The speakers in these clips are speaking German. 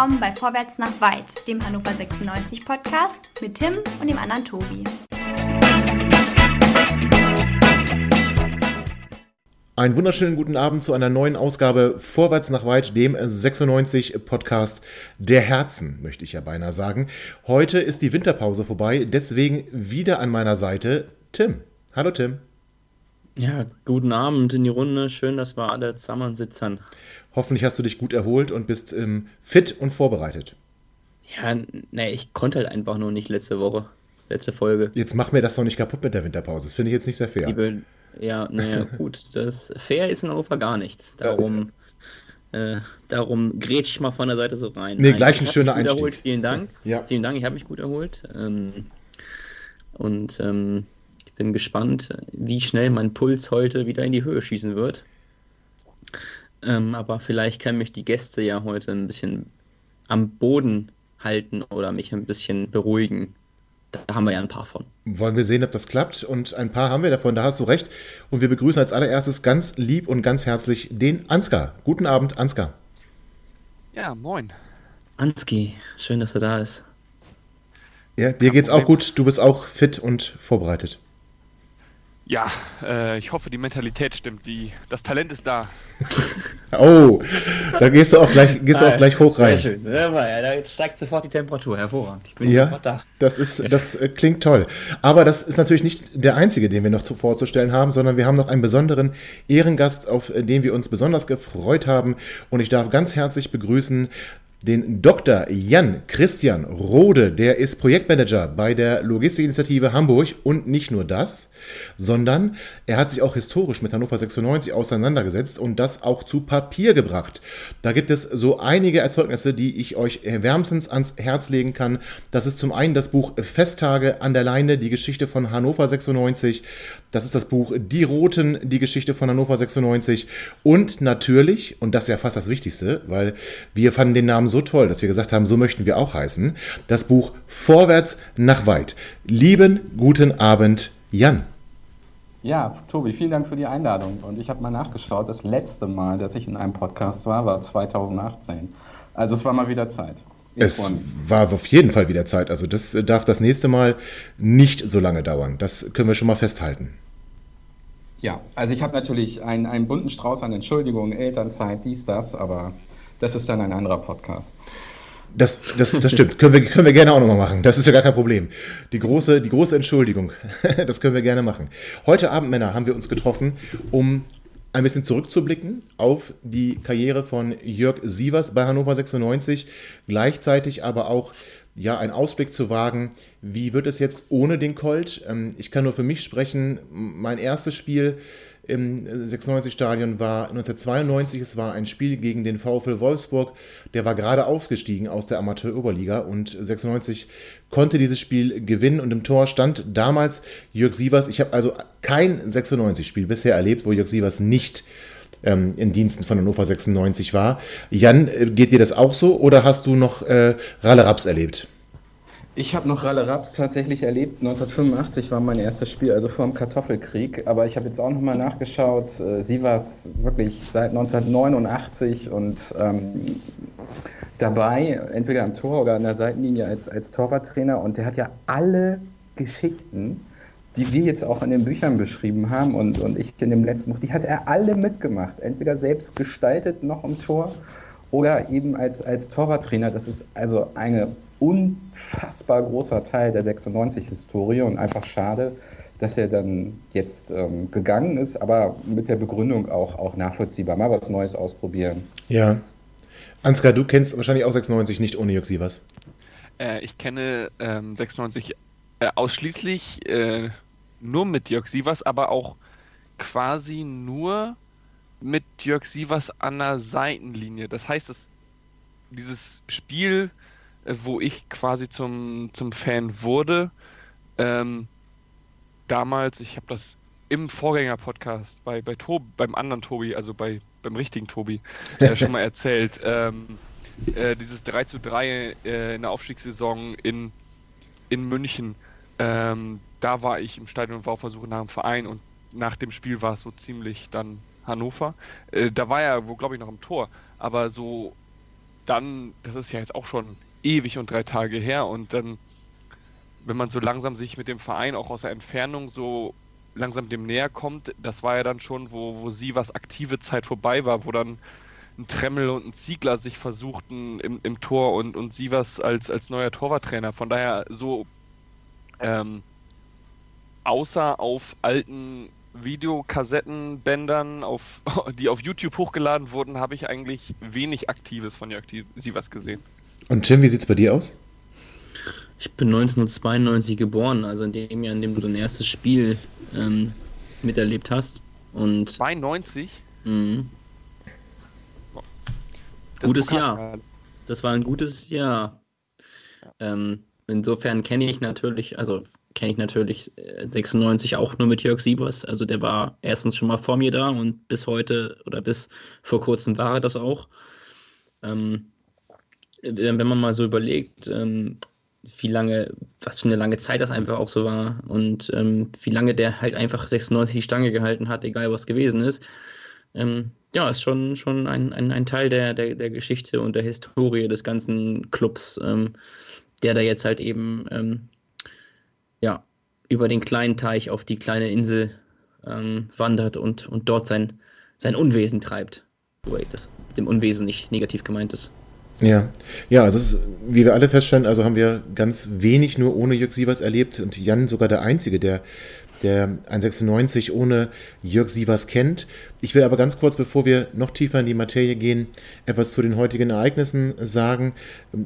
willkommen bei Vorwärts nach Weit, dem Hannover 96 Podcast mit Tim und dem anderen Tobi. Einen wunderschönen guten Abend zu einer neuen Ausgabe Vorwärts nach Weit, dem 96 Podcast der Herzen, möchte ich ja beinahe sagen. Heute ist die Winterpause vorbei, deswegen wieder an meiner Seite Tim. Hallo Tim. Ja, guten Abend in die Runde. Schön, dass wir alle zusammen sitzen. Hoffentlich hast du dich gut erholt und bist ähm, fit und vorbereitet. Ja, ne, ich konnte halt einfach nur nicht letzte Woche, letzte Folge. Jetzt mach mir das doch nicht kaputt mit der Winterpause. Das finde ich jetzt nicht sehr fair. Liebe, ja, naja, gut. Das fair ist in Hannover gar nichts. Darum, äh, darum grätsch ich mal von der Seite so rein. Nee, Nein, gleich ein schöner Einstieg. Erholt. Vielen Dank. Ja. Vielen Dank, ich habe mich gut erholt. Ähm, und ähm, ich bin gespannt, wie schnell mein Puls heute wieder in die Höhe schießen wird. Ähm, aber vielleicht können mich die Gäste ja heute ein bisschen am Boden halten oder mich ein bisschen beruhigen. Da haben wir ja ein paar von. Wollen wir sehen, ob das klappt? Und ein paar haben wir davon, da hast du recht. Und wir begrüßen als allererstes ganz lieb und ganz herzlich den Ansgar. Guten Abend, Ansgar. Ja, moin. Anski, schön, dass er da ist. Ja, dir geht's auch gut, du bist auch fit und vorbereitet. Ja, äh, ich hoffe, die Mentalität stimmt. Die, das Talent ist da. oh, da gehst du auch gleich, gehst du auch gleich hoch rein. Sehr schön. Ja, da steigt sofort die Temperatur. Hervorragend. Ich bin ja, da. Das, ist, das äh, klingt toll. Aber das ist natürlich nicht der einzige, den wir noch vorzustellen haben, sondern wir haben noch einen besonderen Ehrengast, auf den wir uns besonders gefreut haben. Und ich darf ganz herzlich begrüßen den Dr. Jan Christian Rode, der ist Projektmanager bei der Logistikinitiative Hamburg und nicht nur das, sondern er hat sich auch historisch mit Hannover 96 auseinandergesetzt und das auch zu Papier gebracht. Da gibt es so einige Erzeugnisse, die ich euch wärmstens ans Herz legen kann. Das ist zum einen das Buch Festtage an der Leine, die Geschichte von Hannover 96. Das ist das Buch Die Roten, die Geschichte von Hannover 96. Und natürlich, und das ist ja fast das Wichtigste, weil wir fanden den Namen so toll, dass wir gesagt haben, so möchten wir auch heißen, das Buch Vorwärts nach weit. Lieben guten Abend, Jan. Ja, Tobi, vielen Dank für die Einladung. Und ich habe mal nachgeschaut, das letzte Mal, dass ich in einem Podcast war, war 2018. Also es war mal wieder Zeit. Es war auf jeden Fall wieder Zeit. Also das darf das nächste Mal nicht so lange dauern. Das können wir schon mal festhalten. Ja, also ich habe natürlich einen, einen bunten Strauß an Entschuldigungen, Elternzeit, dies, das, aber das ist dann ein anderer Podcast. Das, das, das stimmt. können, wir, können wir gerne auch nochmal machen. Das ist ja gar kein Problem. Die große, die große Entschuldigung. das können wir gerne machen. Heute Abend, Männer, haben wir uns getroffen, um ein bisschen zurückzublicken auf die Karriere von Jörg Sievers bei Hannover 96, gleichzeitig aber auch ja, einen Ausblick zu wagen, wie wird es jetzt ohne den Colt? Ähm, ich kann nur für mich sprechen, mein erstes Spiel im 96-Stadion war 1992. Es war ein Spiel gegen den VfL Wolfsburg. Der war gerade aufgestiegen aus der Amateur-Oberliga und 96 konnte dieses Spiel gewinnen und im Tor stand damals Jörg Sievers. Ich habe also kein 96-Spiel bisher erlebt, wo Jörg Sievers nicht ähm, in Diensten von Hannover 96 war. Jan, äh, geht dir das auch so oder hast du noch äh, Ralle Raps erlebt? Ich habe noch Ralle Raps tatsächlich erlebt. 1985 war mein erstes Spiel, also vor dem Kartoffelkrieg. Aber ich habe jetzt auch nochmal nachgeschaut. Äh, sie war es wirklich seit 1989 und ähm, dabei, entweder am Tor oder an der Seitenlinie als, als Torwarttrainer. Und der hat ja alle Geschichten, die wir jetzt auch in den Büchern beschrieben haben und, und ich in dem letzten Buch, die hat er alle mitgemacht. Entweder selbst gestaltet noch im Tor oder eben als, als Torwarttrainer. Das ist also eine un unfassbar großer Teil der 96-Historie und einfach schade, dass er dann jetzt ähm, gegangen ist, aber mit der Begründung auch, auch nachvollziehbar. Mal was Neues ausprobieren. Ja. Ansgar, du kennst wahrscheinlich auch 96 nicht ohne Jörg Sievers. Äh, ich kenne ähm, 96 äh, ausschließlich äh, nur mit Jörg Sievers, aber auch quasi nur mit Jörg Sievers an der Seitenlinie. Das heißt, dass dieses Spiel wo ich quasi zum, zum Fan wurde. Ähm, damals, ich habe das im Vorgänger-Podcast bei, bei Tobi, beim anderen Tobi, also bei, beim richtigen Tobi, äh, schon mal erzählt. Ähm, äh, dieses 3 zu 3 äh, in der Aufstiegssaison in, in München. Ähm, da war ich im Stadion und war auf Versuche nach dem Verein und nach dem Spiel war es so ziemlich dann Hannover. Äh, da war er, glaube ich, noch im Tor. Aber so dann, das ist ja jetzt auch schon ewig und drei Tage her und dann, wenn man so langsam sich mit dem Verein auch aus der Entfernung so langsam dem näher kommt, das war ja dann schon, wo, wo sie was aktive Zeit vorbei war, wo dann ein Tremmel und ein Ziegler sich versuchten im, im Tor und, und was als, als neuer Torwarttrainer. Von daher so ähm, außer auf alten Videokassettenbändern, auf, die auf YouTube hochgeladen wurden, habe ich eigentlich wenig Aktives von Jörg Sievers gesehen. Und Tim, wie sieht es bei dir aus? Ich bin 1992 geboren, also in dem Jahr, in dem du dein erstes Spiel ähm, miterlebt hast. Und 92? Mh, gutes Jahr. Das war ein gutes Jahr. Ähm, insofern kenne ich natürlich, also kenne ich natürlich 96 äh, auch nur mit Jörg Sievers. Also der war erstens schon mal vor mir da und bis heute oder bis vor kurzem war er das auch. Ähm, wenn man mal so überlegt, ähm, wie lange, was für eine lange Zeit das einfach auch so war und ähm, wie lange der halt einfach 96 die Stange gehalten hat, egal was gewesen ist. Ähm, ja, ist schon, schon ein, ein, ein Teil der, der, der Geschichte und der Historie des ganzen Clubs, ähm, der da jetzt halt eben ähm, ja, über den kleinen Teich auf die kleine Insel ähm, wandert und, und dort sein, sein Unwesen treibt. Wobei das mit dem Unwesen nicht negativ gemeint ist. Ja, ja, also ist, wie wir alle feststellen, also haben wir ganz wenig nur ohne Jörg Sievers erlebt und Jan sogar der Einzige, der der 1,96 ohne Jörg Sievers kennt. Ich will aber ganz kurz, bevor wir noch tiefer in die Materie gehen, etwas zu den heutigen Ereignissen sagen.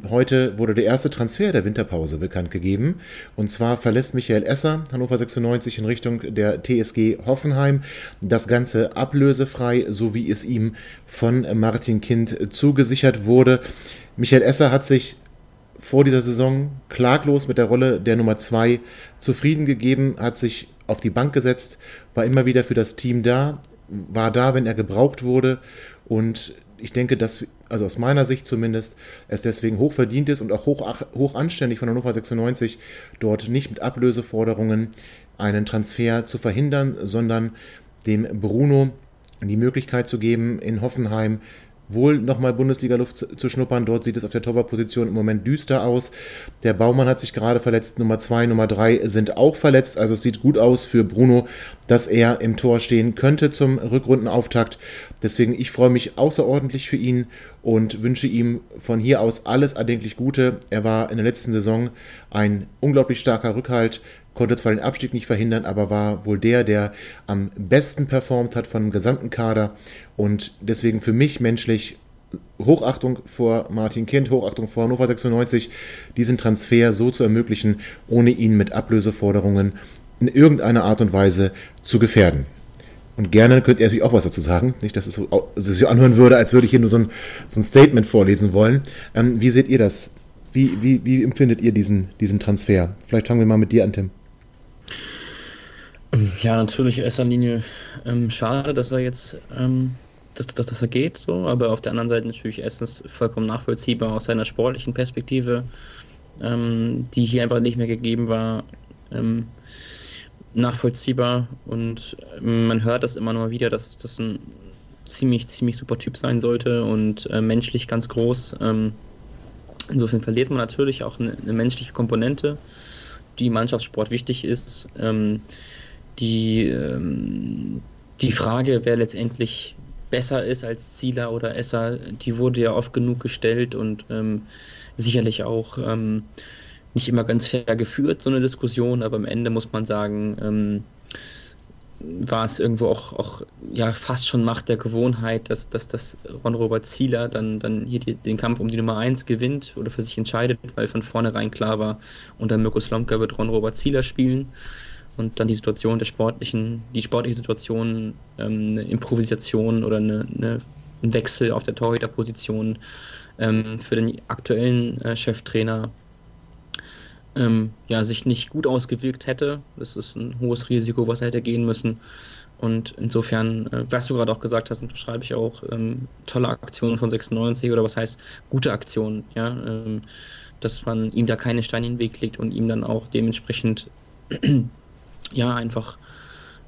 Heute wurde der erste Transfer der Winterpause bekannt gegeben. Und zwar verlässt Michael Esser Hannover 96 in Richtung der TSG Hoffenheim. Das Ganze ablösefrei, so wie es ihm von Martin Kind zugesichert wurde. Michael Esser hat sich vor dieser Saison klaglos mit der Rolle der Nummer 2 zufrieden gegeben, hat sich auf die Bank gesetzt, war immer wieder für das Team da, war da, wenn er gebraucht wurde. Und ich denke, dass, also aus meiner Sicht zumindest, es deswegen hoch verdient ist und auch hoch, hoch anständig von Hannover 96, dort nicht mit Ablöseforderungen einen Transfer zu verhindern, sondern dem Bruno die Möglichkeit zu geben, in Hoffenheim wohl nochmal Bundesliga-Luft zu, schnuppern. Dort sieht es auf der Torwartposition im Moment düster aus. Der Baumann hat sich gerade verletzt. Nummer 2, Nummer 3 sind auch verletzt. Also es sieht gut aus für Bruno, dass er im Tor stehen könnte zum Rückrundenauftakt. Deswegen, ich freue mich außerordentlich für ihn und wünsche ihm von hier aus alles erdenklich Gute. Er war in der letzten Saison ein unglaublich starker Rückhalt konnte zwar den Abstieg nicht verhindern, aber war wohl der, der am besten performt hat von dem gesamten Kader und deswegen für mich menschlich Hochachtung vor Martin Kind, Hochachtung vor Hannover 96, diesen Transfer so zu ermöglichen, ohne ihn mit Ablöseforderungen in irgendeiner Art und Weise zu gefährden. Und gerne könnt ihr natürlich auch was dazu sagen. Nicht, dass es, so, sich anhören würde, als würde ich hier nur so ein, so ein Statement vorlesen wollen. Ähm, wie seht ihr das? Wie, wie, wie empfindet ihr diesen, diesen Transfer? Vielleicht fangen wir mal mit dir an, Tim. Ja, natürlich in erster Linie ähm, schade, dass er jetzt, ähm, dass, dass, dass er geht, so, aber auf der anderen Seite natürlich erstens vollkommen nachvollziehbar aus seiner sportlichen Perspektive, ähm, die hier einfach nicht mehr gegeben war, ähm, nachvollziehbar. Und ähm, man hört das immer noch wieder, dass das ein ziemlich, ziemlich super Typ sein sollte und äh, menschlich ganz groß. Ähm, insofern verliert man natürlich auch eine, eine menschliche Komponente die Mannschaftssport wichtig ist. Ähm, die, ähm, die Frage, wer letztendlich besser ist als Zieler oder Esser, die wurde ja oft genug gestellt und ähm, sicherlich auch ähm, nicht immer ganz fair geführt, so eine Diskussion, aber am Ende muss man sagen, ähm, war es irgendwo auch, auch ja, fast schon Macht der Gewohnheit, dass, dass, dass Ron-Robert Zieler dann, dann hier die, den Kampf um die Nummer 1 gewinnt oder für sich entscheidet, weil von vornherein klar war, unter Mirko Slomka wird Ron-Robert Zieler spielen und dann die Situation der sportlichen, die sportliche Situation, ähm, eine Improvisation oder eine, eine, ein Wechsel auf der Torhüterposition ähm, für den aktuellen äh, Cheftrainer ähm, ja, sich nicht gut ausgewirkt hätte. Das ist ein hohes Risiko, was er hätte gehen müssen. Und insofern, äh, was du gerade auch gesagt hast, unterschreibe ich auch, ähm, tolle Aktionen von 96 oder was heißt gute Aktionen, ja, ähm, dass man ihm da keine Steine in den Weg legt und ihm dann auch dementsprechend ja einfach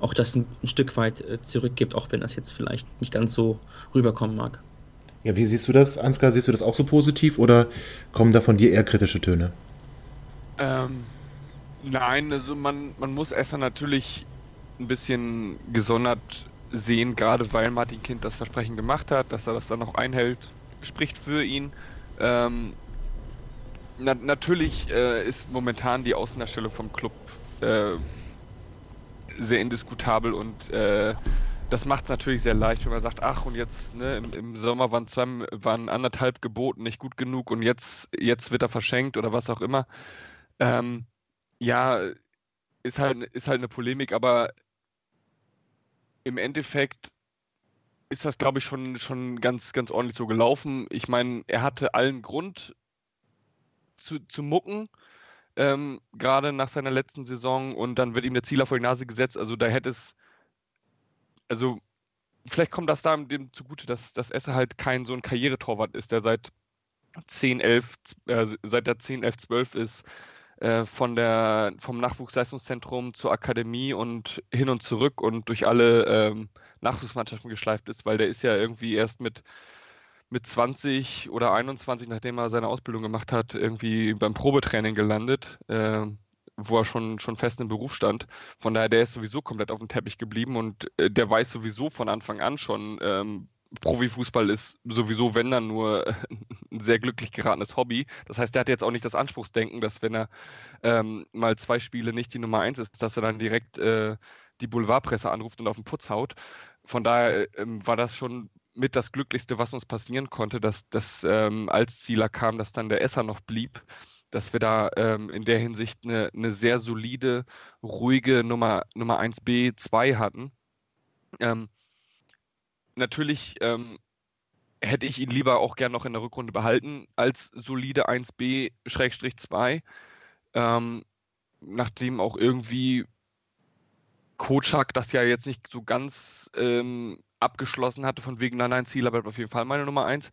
auch das ein, ein Stück weit äh, zurückgibt, auch wenn das jetzt vielleicht nicht ganz so rüberkommen mag. Ja, wie siehst du das, Ansgar? Siehst du das auch so positiv oder kommen da von dir eher kritische Töne? Ähm, nein, also man, man muss Esser natürlich ein bisschen gesondert sehen, gerade weil Martin Kind das Versprechen gemacht hat, dass er das dann noch einhält, spricht für ihn. Ähm, na, natürlich äh, ist momentan die Außendarstellung vom Club äh, sehr indiskutabel und äh, das macht es natürlich sehr leicht, wenn man sagt, ach und jetzt ne, im, im, Sommer waren zwei, waren anderthalb geboten, nicht gut genug und jetzt, jetzt wird er verschenkt oder was auch immer. Ähm, ja, ist halt, ist halt eine Polemik, aber im Endeffekt ist das, glaube ich, schon, schon ganz, ganz ordentlich so gelaufen. Ich meine, er hatte allen Grund zu, zu mucken, ähm, gerade nach seiner letzten Saison und dann wird ihm der Zieler vor die Nase gesetzt. Also da hätte es also vielleicht kommt das da dem zugute, dass, dass Esse halt kein so ein Karrieretorwart ist, der seit 10, 11, äh, seit der 10, 11, 12 ist, von der, vom Nachwuchsleistungszentrum zur Akademie und hin und zurück und durch alle ähm, Nachwuchsmannschaften geschleift ist, weil der ist ja irgendwie erst mit, mit 20 oder 21, nachdem er seine Ausbildung gemacht hat, irgendwie beim Probetraining gelandet. Äh, wo er schon, schon fest im Beruf stand. Von daher, der ist sowieso komplett auf dem Teppich geblieben und äh, der weiß sowieso von Anfang an schon, ähm, Profifußball ist sowieso, wenn dann nur ein sehr glücklich geratenes Hobby. Das heißt, der hat jetzt auch nicht das Anspruchsdenken, dass wenn er ähm, mal zwei Spiele nicht die Nummer eins ist, dass er dann direkt äh, die Boulevardpresse anruft und auf den Putz haut. Von daher ähm, war das schon mit das Glücklichste, was uns passieren konnte, dass das ähm, als Zieler kam, dass dann der Esser noch blieb dass wir da ähm, in der Hinsicht eine, eine, sehr solide, ruhige Nummer, Nummer 1b 2 hatten. Ähm, natürlich ähm, hätte ich ihn lieber auch gern noch in der Rückrunde behalten als solide 1b-2. Ähm, nachdem auch irgendwie Kotschak das ja jetzt nicht so ganz ähm, abgeschlossen hatte, von wegen, nein, nein, Ziel bleibt auf jeden Fall meine Nummer 1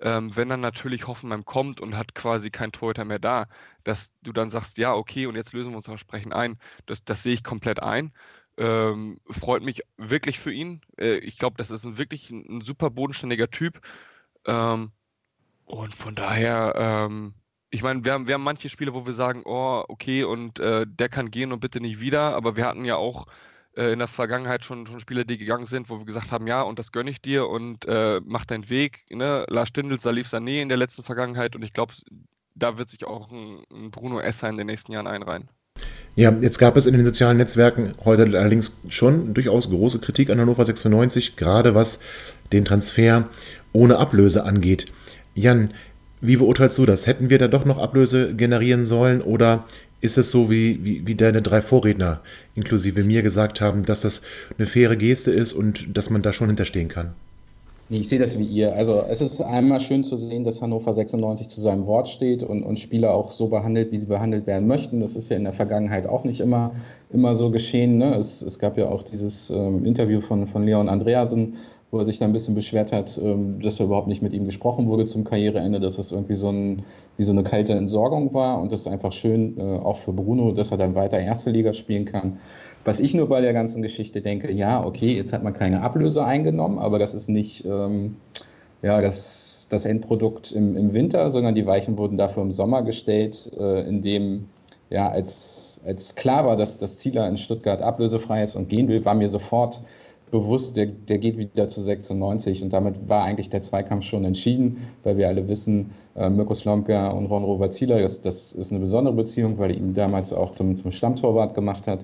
ähm, wenn dann natürlich Hoffenheim kommt und hat quasi kein Torhüter mehr da, dass du dann sagst, ja, okay, und jetzt lösen wir uns Versprechen ein, das, das sehe ich komplett ein. Ähm, freut mich wirklich für ihn. Äh, ich glaube, das ist ein wirklich ein, ein super bodenständiger Typ. Ähm, und von daher, ähm, ich meine, wir haben, wir haben manche Spiele, wo wir sagen, oh, okay, und äh, der kann gehen und bitte nicht wieder, aber wir hatten ja auch äh, in der Vergangenheit schon, schon Spieler, die gegangen sind, wo wir gesagt haben, ja, und das gönne ich dir und äh, mach deinen Weg. Ne? Lars Stindl, Salif Sané in der letzten Vergangenheit und ich glaube, da wird sich auch ein, ein Bruno Esser in den nächsten Jahren einreihen. Ja, jetzt gab es in den sozialen Netzwerken heute allerdings schon durchaus große Kritik an Hannover 96, gerade was den Transfer ohne Ablöse angeht. Jan, wie beurteilst du das? Hätten wir da doch noch Ablöse generieren sollen oder ist es so, wie, wie, wie deine drei Vorredner inklusive mir gesagt haben, dass das eine faire Geste ist und dass man da schon hinterstehen kann? Ich sehe das wie ihr. Also es ist einmal schön zu sehen, dass Hannover 96 zu seinem Wort steht und, und Spieler auch so behandelt, wie sie behandelt werden möchten. Das ist ja in der Vergangenheit auch nicht immer, immer so geschehen. Ne? Es, es gab ja auch dieses ähm, Interview von, von Leon Andreasen, wo er sich da ein bisschen beschwert hat, ähm, dass da überhaupt nicht mit ihm gesprochen wurde zum Karriereende, dass das irgendwie so, ein, wie so eine kalte Entsorgung war und das ist einfach schön, äh, auch für Bruno, dass er dann weiter Erste Liga spielen kann. Was ich nur bei der ganzen Geschichte denke, ja, okay, jetzt hat man keine Ablöse eingenommen, aber das ist nicht ähm, ja, das, das Endprodukt im, im Winter, sondern die Weichen wurden dafür im Sommer gestellt, äh, in dem ja, als, als klar war, dass das Zieler in Stuttgart ablösefrei ist und gehen will, war mir sofort bewusst, der, der geht wieder zu 96 und damit war eigentlich der Zweikampf schon entschieden, weil wir alle wissen, äh, Mirko Slomka und Ron Rovazila, das, das ist eine besondere Beziehung, weil er ihn damals auch zum, zum Stammtorwart gemacht hat.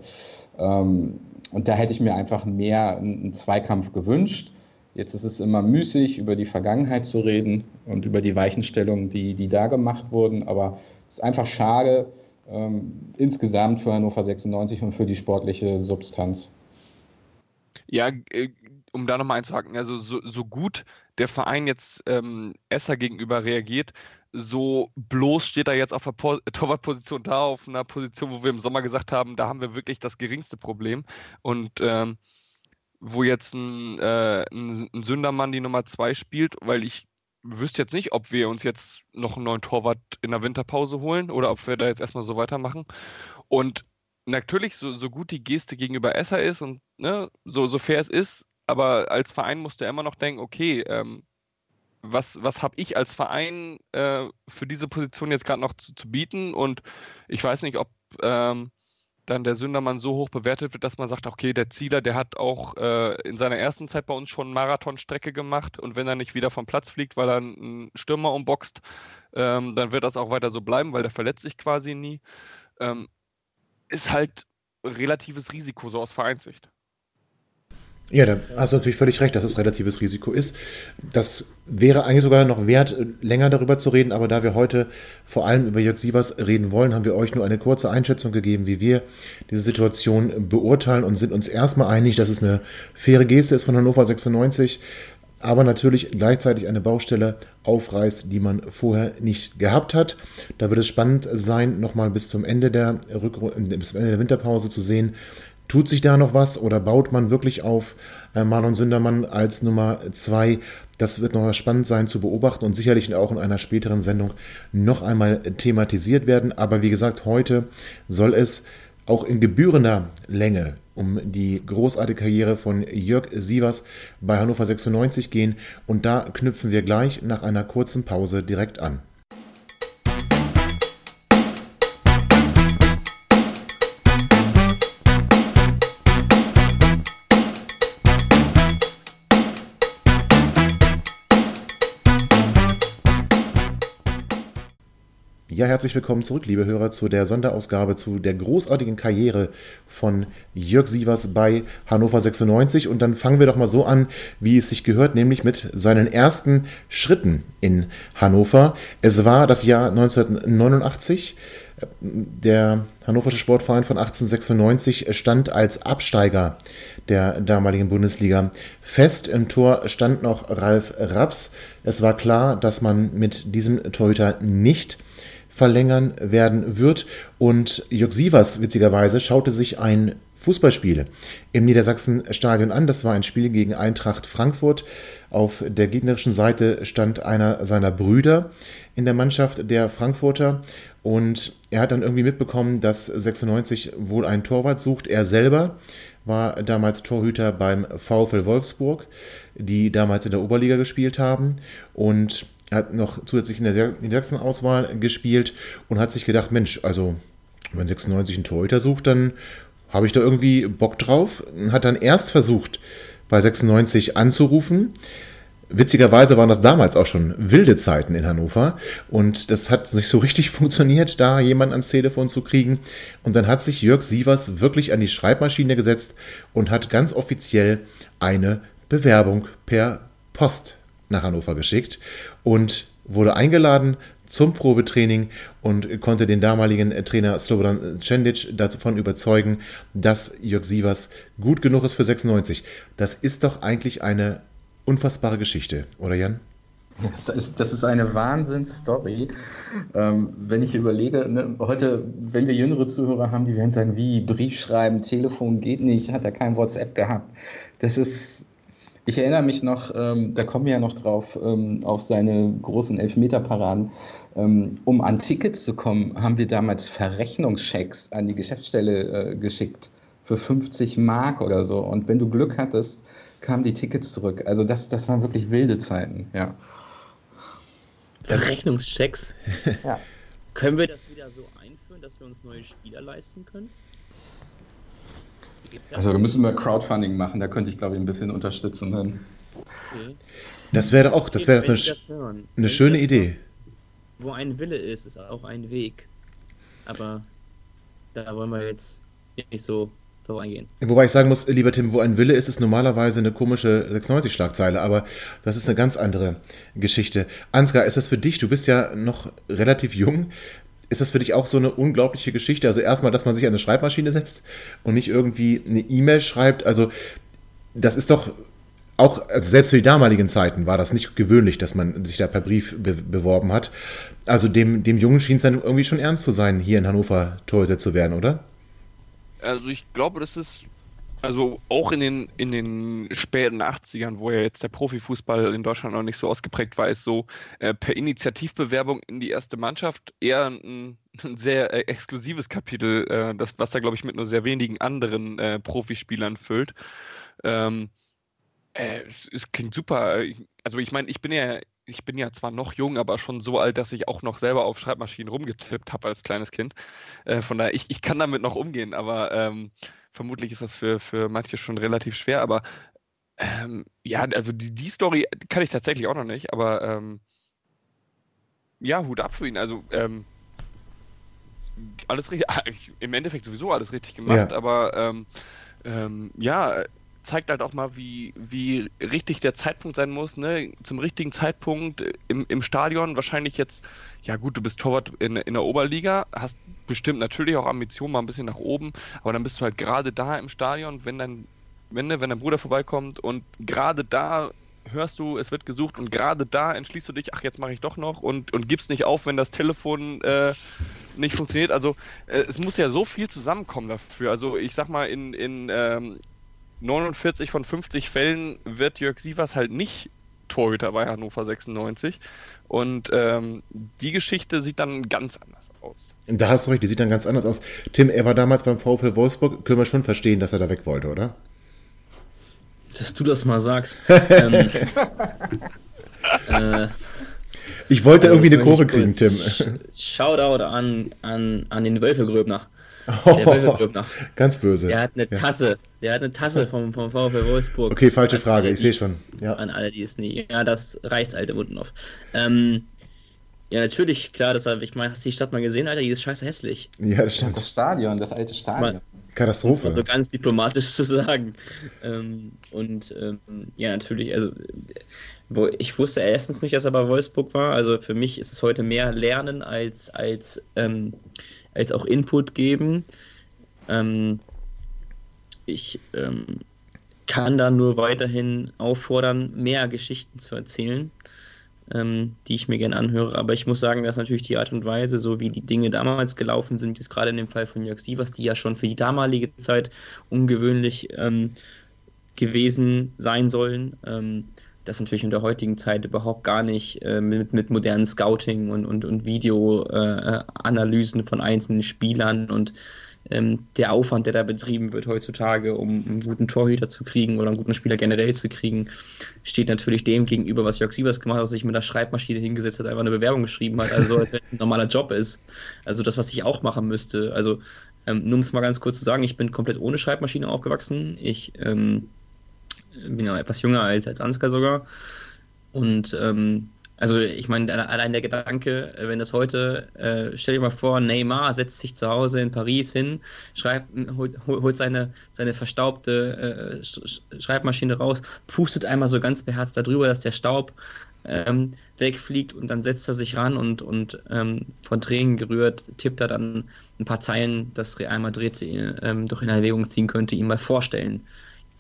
Ähm, und da hätte ich mir einfach mehr einen Zweikampf gewünscht. Jetzt ist es immer müßig, über die Vergangenheit zu reden und über die Weichenstellungen, die, die da gemacht wurden. Aber es ist einfach schade ähm, insgesamt für Hannover 96 und für die sportliche Substanz. Ja, äh, um da nochmal einzuhaken, also so, so, gut der Verein jetzt ähm, Esser gegenüber reagiert, so bloß steht er jetzt auf der po Torwartposition da, auf einer Position, wo wir im Sommer gesagt haben, da haben wir wirklich das geringste Problem. Und ähm, wo jetzt ein, äh, ein, ein Sündermann die Nummer zwei spielt, weil ich wüsste jetzt nicht, ob wir uns jetzt noch einen neuen Torwart in der Winterpause holen oder ob wir da jetzt erstmal so weitermachen. Und natürlich, so, so gut die Geste gegenüber Esser ist und ne, so, so fair es ist, aber als Verein musst du immer noch denken, okay, ähm, was, was habe ich als Verein äh, für diese Position jetzt gerade noch zu, zu, bieten? Und ich weiß nicht, ob ähm, dann der Sündermann so hoch bewertet wird, dass man sagt, okay, der Zieler, der hat auch äh, in seiner ersten Zeit bei uns schon Marathonstrecke gemacht und wenn er nicht wieder vom Platz fliegt, weil er einen Stürmer umboxt, ähm, dann wird das auch weiter so bleiben, weil der verletzt sich quasi nie. Ähm, ist halt relatives Risiko so aus Vereinssicht. Ja, da hast du natürlich völlig recht, dass es relatives Risiko ist. Das wäre eigentlich sogar noch wert, länger darüber zu reden, aber da wir heute vor allem über Jörg Sievers reden wollen, haben wir euch nur eine kurze Einschätzung gegeben, wie wir diese Situation beurteilen und sind uns erstmal einig, dass es eine faire Geste ist von Hannover 96, aber natürlich gleichzeitig eine Baustelle aufreißt, die man vorher nicht gehabt hat. Da wird es spannend sein, nochmal bis zum Ende der, Rückru bis zum Ende der Winterpause zu sehen, Tut sich da noch was oder baut man wirklich auf äh, Marlon Sündermann als Nummer zwei? Das wird noch spannend sein zu beobachten und sicherlich auch in einer späteren Sendung noch einmal thematisiert werden. Aber wie gesagt, heute soll es auch in gebührender Länge um die großartige Karriere von Jörg Sievers bei Hannover 96 gehen. Und da knüpfen wir gleich nach einer kurzen Pause direkt an. Ja, herzlich willkommen zurück, liebe Hörer, zu der Sonderausgabe zu der großartigen Karriere von Jörg Sievers bei Hannover 96. Und dann fangen wir doch mal so an, wie es sich gehört, nämlich mit seinen ersten Schritten in Hannover. Es war das Jahr 1989. Der Hannoversche Sportverein von 1896 stand als Absteiger der damaligen Bundesliga fest. Im Tor stand noch Ralf Raps. Es war klar, dass man mit diesem Torhüter nicht verlängern werden wird. Und Jörg Sievers, witzigerweise, schaute sich ein Fußballspiel im Niedersachsenstadion an. Das war ein Spiel gegen Eintracht Frankfurt. Auf der gegnerischen Seite stand einer seiner Brüder in der Mannschaft der Frankfurter und er hat dann irgendwie mitbekommen, dass 96 wohl einen Torwart sucht. Er selber war damals Torhüter beim VfL Wolfsburg, die damals in der Oberliga gespielt haben und hat noch zusätzlich in der Niedersachsen-Auswahl gespielt und hat sich gedacht, Mensch, also wenn 96 einen Torhüter sucht, dann habe ich da irgendwie Bock drauf. Und hat dann erst versucht, bei 96 anzurufen. Witzigerweise waren das damals auch schon wilde Zeiten in Hannover und das hat nicht so richtig funktioniert, da jemanden ans Telefon zu kriegen. Und dann hat sich Jörg Sievers wirklich an die Schreibmaschine gesetzt und hat ganz offiziell eine Bewerbung per Post nach Hannover geschickt und wurde eingeladen zum Probetraining und konnte den damaligen Trainer Slobodan Cendic davon überzeugen, dass Jörg Sievers gut genug ist für 96. Das ist doch eigentlich eine unfassbare Geschichte, oder Jan? Das ist, das ist eine Wahnsinnsstory. Ähm, wenn ich überlege, ne, heute, wenn wir jüngere Zuhörer haben, die werden sagen, wie, Brief schreiben, Telefon geht nicht, hat er kein WhatsApp gehabt. Das ist ich erinnere mich noch, ähm, da kommen wir ja noch drauf, ähm, auf seine großen Elfmeterparaden. Ähm, um an Tickets zu kommen, haben wir damals Verrechnungschecks an die Geschäftsstelle äh, geschickt für 50 Mark oder so. Und wenn du Glück hattest, kamen die Tickets zurück. Also das, das waren wirklich wilde Zeiten, ja. Verrechnungschecks? ja. Können wir das wieder so einführen, dass wir uns neue Spieler leisten können? Also da müssen wir Crowdfunding machen, da könnte ich glaube ich ein bisschen unterstützen. Dann. Okay. Das wäre auch, das wäre eine, eine schöne Idee. Wo ein Wille ist, ist auch ein Weg. Aber da wollen wir jetzt nicht so drauf eingehen. Wobei ich sagen muss, lieber Tim, wo ein Wille ist, ist normalerweise eine komische 96-Schlagzeile, aber das ist eine ganz andere Geschichte. Ansgar, ist das für dich, du bist ja noch relativ jung, ist das für dich auch so eine unglaubliche Geschichte? Also erstmal, dass man sich an eine Schreibmaschine setzt und nicht irgendwie eine E-Mail schreibt. Also das ist doch auch, also selbst für die damaligen Zeiten war das nicht gewöhnlich, dass man sich da per Brief be beworben hat. Also dem, dem Jungen schien es dann irgendwie schon ernst zu sein, hier in Hannover Torhüter zu werden, oder? Also ich glaube, das ist also auch in den, in den späten 80ern, wo ja jetzt der Profifußball in Deutschland noch nicht so ausgeprägt war, ist so äh, per Initiativbewerbung in die erste Mannschaft eher ein, ein sehr äh, exklusives Kapitel, äh, das, was da, glaube ich, mit nur sehr wenigen anderen äh, Profispielern füllt. Ähm, äh, es, es, klingt super. Also ich meine, ich bin ja ich bin ja zwar noch jung, aber schon so alt, dass ich auch noch selber auf Schreibmaschinen rumgetippt habe als kleines Kind. Äh, von daher, ich, ich kann damit noch umgehen, aber ähm, vermutlich ist das für, für manche schon relativ schwer. Aber ähm, ja, also die, die Story kann ich tatsächlich auch noch nicht, aber ähm, ja, Hut ab für ihn. Also ähm, alles richtig, im Endeffekt sowieso alles richtig gemacht, Ja. aber ähm, ähm, ja, zeigt halt auch mal, wie, wie richtig der Zeitpunkt sein muss, ne? Zum richtigen Zeitpunkt im, im Stadion. Wahrscheinlich jetzt, ja gut, du bist Torwart in, in der Oberliga, hast bestimmt natürlich auch Ambitionen mal ein bisschen nach oben, aber dann bist du halt gerade da im Stadion, wenn dein, wenn, ne, wenn dein Bruder vorbeikommt und gerade da hörst du, es wird gesucht und gerade da entschließt du dich, ach, jetzt mache ich doch noch und, und gibst nicht auf, wenn das Telefon äh, nicht funktioniert. Also äh, es muss ja so viel zusammenkommen dafür. Also ich sag mal, in, in ähm, 49 von 50 Fällen wird Jörg Sievers halt nicht Torhüter bei Hannover 96. Und ähm, die Geschichte sieht dann ganz anders aus. Da hast du recht, die sieht dann ganz anders aus. Tim, er war damals beim VfL Wolfsburg. Können wir schon verstehen, dass er da weg wollte, oder? Dass du das mal sagst. ähm, äh, Ich wollte also irgendwie eine Kurve kriegen, Tim. Shoutout an, an, an den Wölfelgröbner. Der Wölfelgröbner. ganz böse. Der hat eine Ja. Tasse. Der hat eine Tasse vom, vom VfL Wolfsburg. Okay, falsche An Frage, ich sehe schon. Ja. An alle, die es nie. Ja, das reißt alte Wunden auf. Ähm, ja, natürlich, klar, das hab, ich meine, hast du die Stadt mal gesehen, Alter? Die ist scheiße hässlich. ja, das stimmt. Das Stadion, das alte Stadion. Das Katastrophe. so ganz diplomatisch zu sagen. Ähm, und ähm, ja, natürlich, also wo, ich wusste erstens nicht, dass er bei Wolfsburg war. Also für mich ist es heute mehr Lernen als, als, ähm, als auch Input geben. Ähm, ich ähm, kann da nur weiterhin auffordern, mehr Geschichten zu erzählen, ähm, die ich mir gerne anhöre. Aber ich muss sagen, dass natürlich die Art und Weise, so wie die Dinge damals gelaufen sind, jetzt gerade in dem Fall von Jörg Sievers, die ja schon für die damalige Zeit ungewöhnlich ähm, gewesen sein sollen, ähm, das natürlich in der heutigen Zeit überhaupt gar nicht äh, mit, mit modernen Scouting und, und, und Videoanalysen von einzelnen Spielern und ähm, der Aufwand, der da betrieben wird heutzutage, um einen guten Torhüter zu kriegen oder einen guten Spieler generell zu kriegen, steht natürlich dem gegenüber, was Jörg Sievers gemacht hat, dass sich mit einer Schreibmaschine hingesetzt hat, einfach eine Bewerbung geschrieben hat, also als wenn ein normaler Job ist. Also das, was ich auch machen müsste. Also ähm, nur um es mal ganz kurz zu sagen, ich bin komplett ohne Schreibmaschine aufgewachsen. Ich ähm, bin ja etwas jünger als, als Ansgar sogar. Und ähm, also ich meine, alle- allein der Gedanke, äh, wenn das heute, äh, stell dir mal vor, Neymar setzt sich zu Hause in Paris hin, schreibt, holt, holt seine, seine verstaubte äh, Sch- Sch- Schreibmaschine raus, pustet einmal so ganz beherzt darüber, dass der Staub ähm, wegfliegt und dann setzt er sich ran und, und ähm, von Tränen gerührt tippt er dann ein paar Zeilen, das Real Madrid ähm, doch in Erwägung ziehen könnte, ihm mal vorstellen.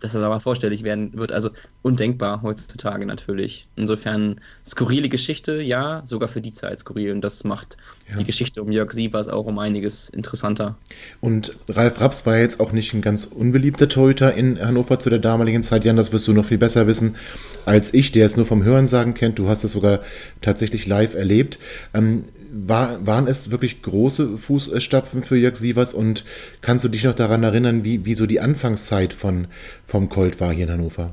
Dass er da mal vorstellig werden wird. Also undenkbar heutzutage natürlich. Insofern skurrile Geschichte, ja, sogar für die Zeit skurril. Und das macht Ja. die Geschichte um Jörg Sievers auch um einiges interessanter. Und Ralf Raps war jetzt auch nicht ein ganz unbeliebter Torhüter in Hannover zu der damaligen Zeit. Jan, das wirst du noch viel besser wissen als ich, der es nur vom Hörensagen kennt. Du hast es sogar tatsächlich live erlebt. Ähm, war, waren es wirklich große Fußstapfen für Jörg Sievers und kannst du dich noch daran erinnern, wie, wie so die Anfangszeit von, vom Colt war hier in Hannover?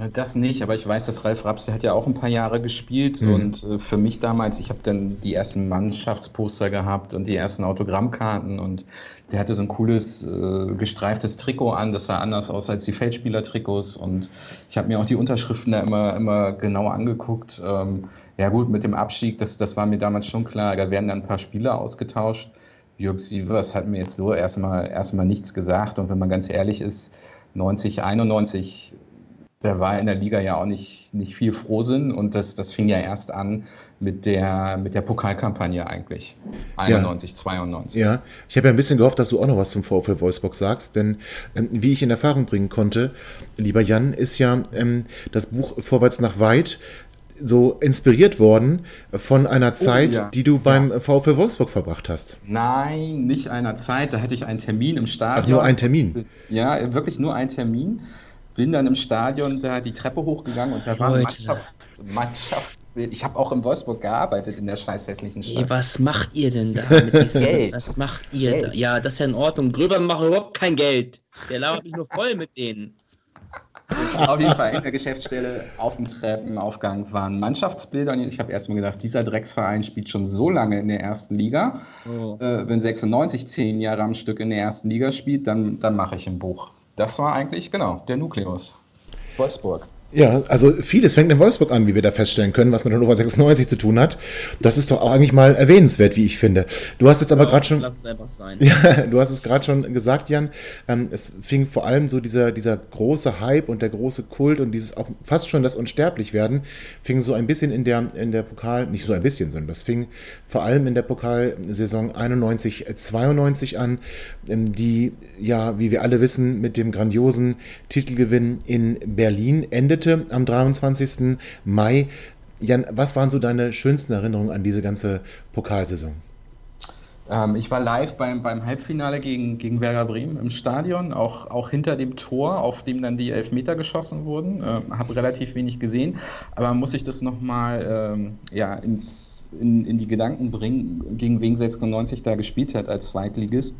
Äh, Das nicht, aber ich weiß, dass Ralf Raps, der hat ja auch ein paar Jahre gespielt Mhm. und äh, für mich damals, ich habe dann die ersten Mannschaftsposter gehabt und die ersten Autogrammkarten und der hatte so ein cooles äh, gestreiftes Trikot an, das sah anders aus als die Feldspieler-Trikots und ich habe mir auch die Unterschriften da immer, immer genauer angeguckt. Ähm, ja gut, mit dem Abstieg, das, das war mir damals schon klar, da werden dann ein paar Spieler ausgetauscht. Jörg Sievers hat mir jetzt so erstmal erstmal nichts gesagt und wenn man ganz ehrlich ist, 90, 91 der war in der Liga ja auch nicht, nicht viel Frohsinn und das, das fing ja erst an mit der, mit der Pokalkampagne eigentlich. 91, 92. Ja, ich habe ja ein bisschen gehofft, dass du auch noch was zum VfL Wolfsburg sagst, denn ähm, wie ich in Erfahrung bringen konnte, lieber Jan, ist ja ähm, das Buch Vorwärts nach weit so inspiriert worden von einer Zeit, ja. die du beim VfL Wolfsburg verbracht hast. Nein, nicht einer Zeit, da hatte ich einen Termin im Stadion. Ach, nur ein Termin. Ja, wirklich nur ein Termin. Bin dann im Stadion da die Treppe hochgegangen und da war. Mannschaft, Mannschaft. Ich habe auch in Wolfsburg gearbeitet, in der scheiß hässlichen Stadt. was macht ihr denn da mit diesem Geld. Was macht ihr Geld. da? Ja, das ist ja in Ordnung. Gröber machen überhaupt kein Geld. Der labert mich nur voll mit denen. auf jeden Fall in der Geschäftsstelle auf dem Treppenaufgang waren Mannschaftsbilder. Und ich habe erstmal gedacht, dieser Drecksverein spielt schon so lange in der ersten Liga. Oh. Äh, wenn 96 zehn Jahre am Stück in der ersten Liga spielt, dann, dann mache ich ein Buch. Das war eigentlich, genau, der Nukleus. Wolfsburg. Ja, also vieles fängt in Wolfsburg an, wie wir da feststellen können, was mit Hannover 96 zu tun hat. Das ist doch auch eigentlich mal erwähnenswert, wie ich finde. Du hast jetzt aber gerade schon. Ja, du hast es gerade schon gesagt, Jan. Ähm, es fing vor allem so dieser, dieser große Hype und der große Kult und dieses auch fast schon das Unsterblichwerden, fing so ein bisschen in der, in der Pokal, nicht so ein bisschen, sondern das fing vor allem in der Pokalsaison 91, 92 an, ähm, die ja, wie wir alle wissen, mit dem grandiosen Titelgewinn in Berlin endete endete am 23. Mai. Jan, was waren so deine schönsten Erinnerungen an diese ganze Pokalsaison? Ähm, ich war live beim, beim Halbfinale gegen, gegen Werder Bremen im Stadion, auch, auch hinter dem Tor, auf dem dann die Elfmeter geschossen wurden. Ähm, Habe relativ wenig gesehen, aber muss ich das nochmal ähm, ja, ins, in, in die Gedanken bringen, gegen wen 96 da gespielt hat als Zweitligist.